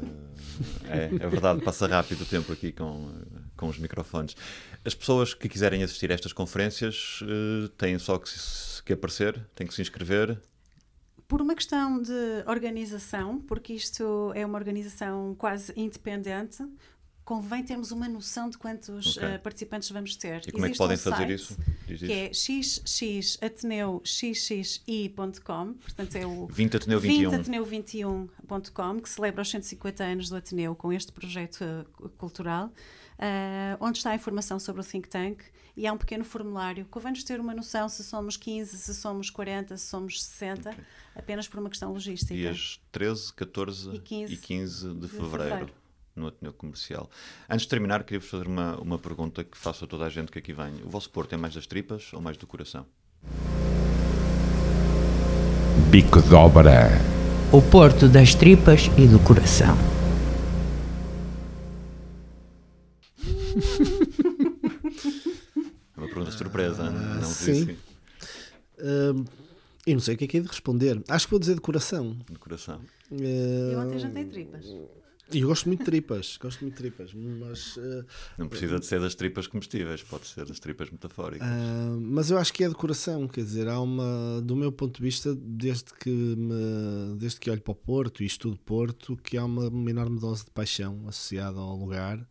é, é verdade, passa rápido o tempo aqui com, eh, com os microfones. As pessoas que quiserem assistir a estas conferências têm só que, se- que aparecer, têm que se inscrever. Por uma questão de organização, porque isto é uma organização quase independente, convém termos uma noção de quantos Ok. eh, participantes vamos ter. E como é que Existe podem um fazer isso? Diz Que é xxateneuxxi.com, portanto é o 20 Ateneu 21. 20ateneu21.com, que celebra os 150 anos do Ateneu com este projeto eh, cultural, eh, onde está a informação sobre o think tank e há um pequeno formulário. Convém-nos ter uma noção se somos 15, se somos 40, se somos 60, apenas por uma questão logística. Dias 13, 14 E 15 e 15 de, de fevereiro, fevereiro. No Ateneu Comercial. Antes de terminar, queria-vos fazer uma, uma pergunta que faço a toda a gente que aqui vem. O vosso Porto é mais das tripas ou mais do coração? Bico de obra. O porto das tripas e do coração. É uma pergunta surpresa, não Ah, sim. disse Hum, e não sei o que é que é de responder. Acho que vou dizer de coração. do coração. E Uh, ontem já tem tripas. E eu gosto muito de tripas, gosto muito de tripas, mas, uh, Não precisa de ser das tripas comestíveis, pode ser das tripas metafóricas. uh, mas eu acho que é de coração, quer dizer, há uma, do meu ponto de vista, desde que, me, desde que olho para o Porto e estudo Porto, que há uma, uma enorme dose de paixão associada ao lugar.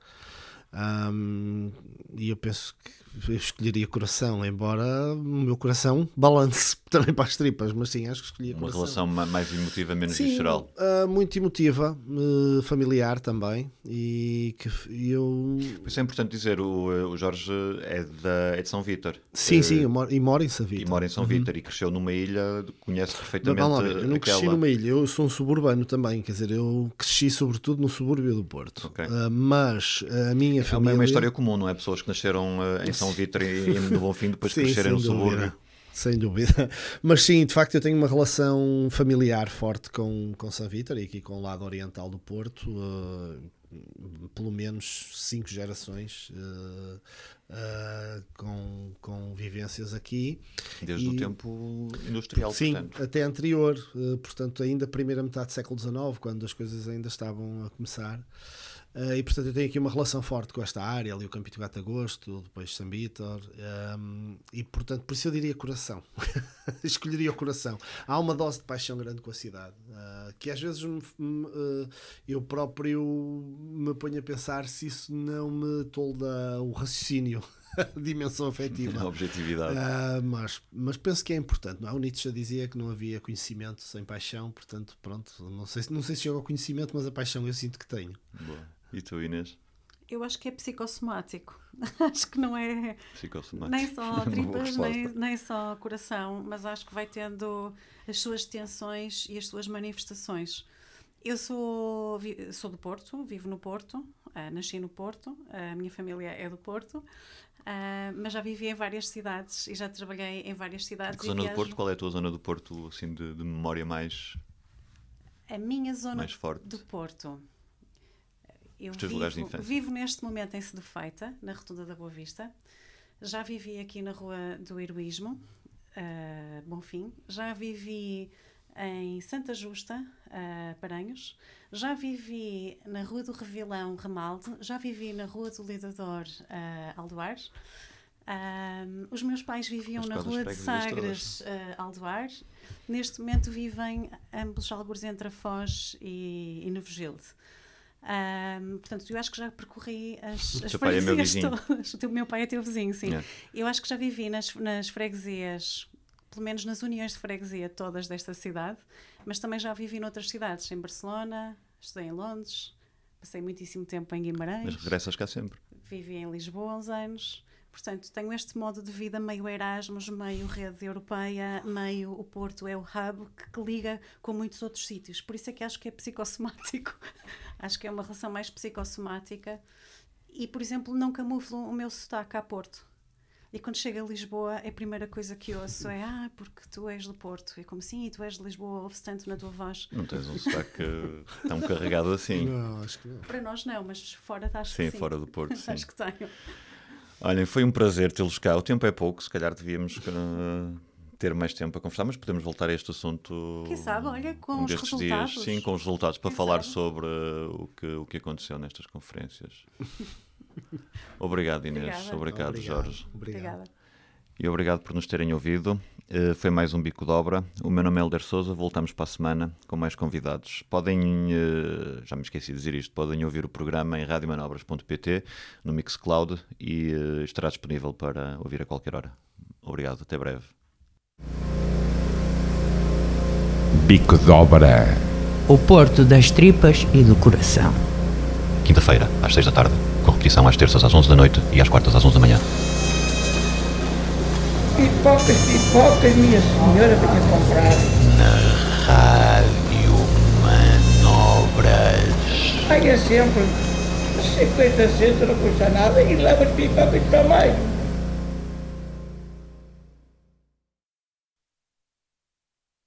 Um, e eu penso que eu escolheria coração, embora o meu coração balance também para as tripas, mas sim, acho que escolheria Uma coração. relação ma- mais emotiva, menos Sim, visceral. ah, muito emotiva, eh, familiar também, e que eu... Por isso é importante dizer, o, eh, o Jorge é, da, é de São Vítor. Sim, Eh, sim, eu moro, e moro em Savita. E mora em São Vítor e cresceu numa ilha, conhece perfeitamente lá ver, eu não aquela... cresci numa ilha, eu sou um suburbano também, quer dizer, eu cresci sobretudo no subúrbio do Porto. Ok. Ah, mas a minha É família... é uma história comum, não é? Pessoas que nasceram eh, em São Vítor e, e no Bonfim, depois Sim, crescerem no subúrbio. Sem dúvida. Mas sim, de facto, eu tenho uma relação familiar forte com, com São Vítor e aqui com o lado oriental do Porto. eh, pelo menos cinco gerações eh, eh, com, com vivências aqui. Desde E- o tempo industrial, Sim, portanto. até anterior, eh, portanto, ainda primeira metade do século XIX, quando as coisas ainda estavam a começar. Eh, e portanto, eu tenho aqui uma relação forte com esta área, ali o Campito Gato Agosto, depois São Vítor, ehm, e portanto, por isso eu diria coração. Escolheria o coração. Há uma dose de paixão grande com a cidade, eh, que às vezes me- me, eh, eu próprio me ponho a pensar se isso não me tolda o raciocínio, a dimensão afetiva. A objetividade. Ah, mas, mas penso que é importante. Não é? O Nietzsche dizia que não havia conhecimento sem paixão, portanto, pronto, não sei, se- não sei se chega ao conhecimento, mas a paixão eu sinto que tenho. Boa. E tu, Inês? Eu acho que é psicossomático. acho que não é Psicossomático. nem só tripas, nem, nem só coração, mas acho que vai tendo as suas tensões e as suas manifestações. Eu sou, sou do Porto, vivo no Porto, nasci no Porto, a minha família é do Porto, ah, mas já vivi em várias cidades e já trabalhei em várias cidades. Que zona do viajo- Porto? Qual é a tua zona do Porto, assim, de, de memória mais... A minha zona do Porto. Eu vivo, lugares de infância. vivo neste momento em Sedefeita, na Rotunda da Boa Vista. Já vivi aqui na Rua do Heroísmo, uh, Bonfim. Já vivi em Santa Justa, uh, Paranhos. Já vivi na Rua do Revilão, Ramalde. Já vivi na Rua do Lidador, uh, Aldoar. Um, os meus pais viviam na Rua de Sagres, uh, Aldoar. Neste momento vivem ambos alguns entre a Foz e, e. Um, portanto, eu acho que já percorri as, as é freguesias vizinho. todas. O meu pai é teu vizinho, sim. É. Eu acho que já vivi nas, nas freguesias, pelo menos nas uniões de freguesia todas desta cidade, mas também já vivi noutras cidades, em Barcelona, estudei em Londres, passei muitíssimo tempo em Guimarães Mas regressas cá sempre. vivi em Lisboa uns anos. Portanto, tenho este modo de vida meio Erasmus, meio rede europeia, meio o Porto é o hub que, que liga com muitos outros sítios. Por isso é que acho que é psicossomático. acho que é uma relação mais psicossomática. E, por exemplo, não camuflo o meu sotaque a Porto. E quando chego a Lisboa, a primeira coisa que ouço é Ah, porque tu és do Porto. E como sim, e tu és de Lisboa, ouve-se tanto na tua voz. Não tens um sotaque tão carregado assim. Não, acho que não. Para nós não, mas fora acho Sim, que sim. fora do Porto, sim. acho que tenho. Olhem, foi um prazer tê-los cá. O tempo é pouco, se calhar devíamos uh, ter mais tempo a conversar, mas podemos voltar a este assunto. Quem sabe, olha, com um os destes resultados. dias. Sim, com os resultados, para Quem falar sabe? sobre uh, o, que, o que aconteceu nestas conferências. Obrigado, Inês. Obrigada. Obrigado, Obrigado. Jorge. Obrigado. Obrigada. E obrigado por nos terem ouvido. Eh, foi mais um Bico de Obra. O meu nome é Helder Souza. Voltamos para a semana com mais convidados. Podem, eh, já me esqueci de dizer isto, podem ouvir o programa em radiomanobras.pt, no Mixcloud e eh, estará disponível para ouvir a qualquer hora. Obrigado, até breve. Bico de Obra. O Porto das Tripas e do Coração. Quinta-feira, às 6 da tarde, com repetição às terças às 11 da noite e às quartas às 11 da manhã. Pipocas, pipocas, minha senhora venha comprar. Rádio Manobras. Paga sempre 50 centos, não custa nada, e leva as pipocas também.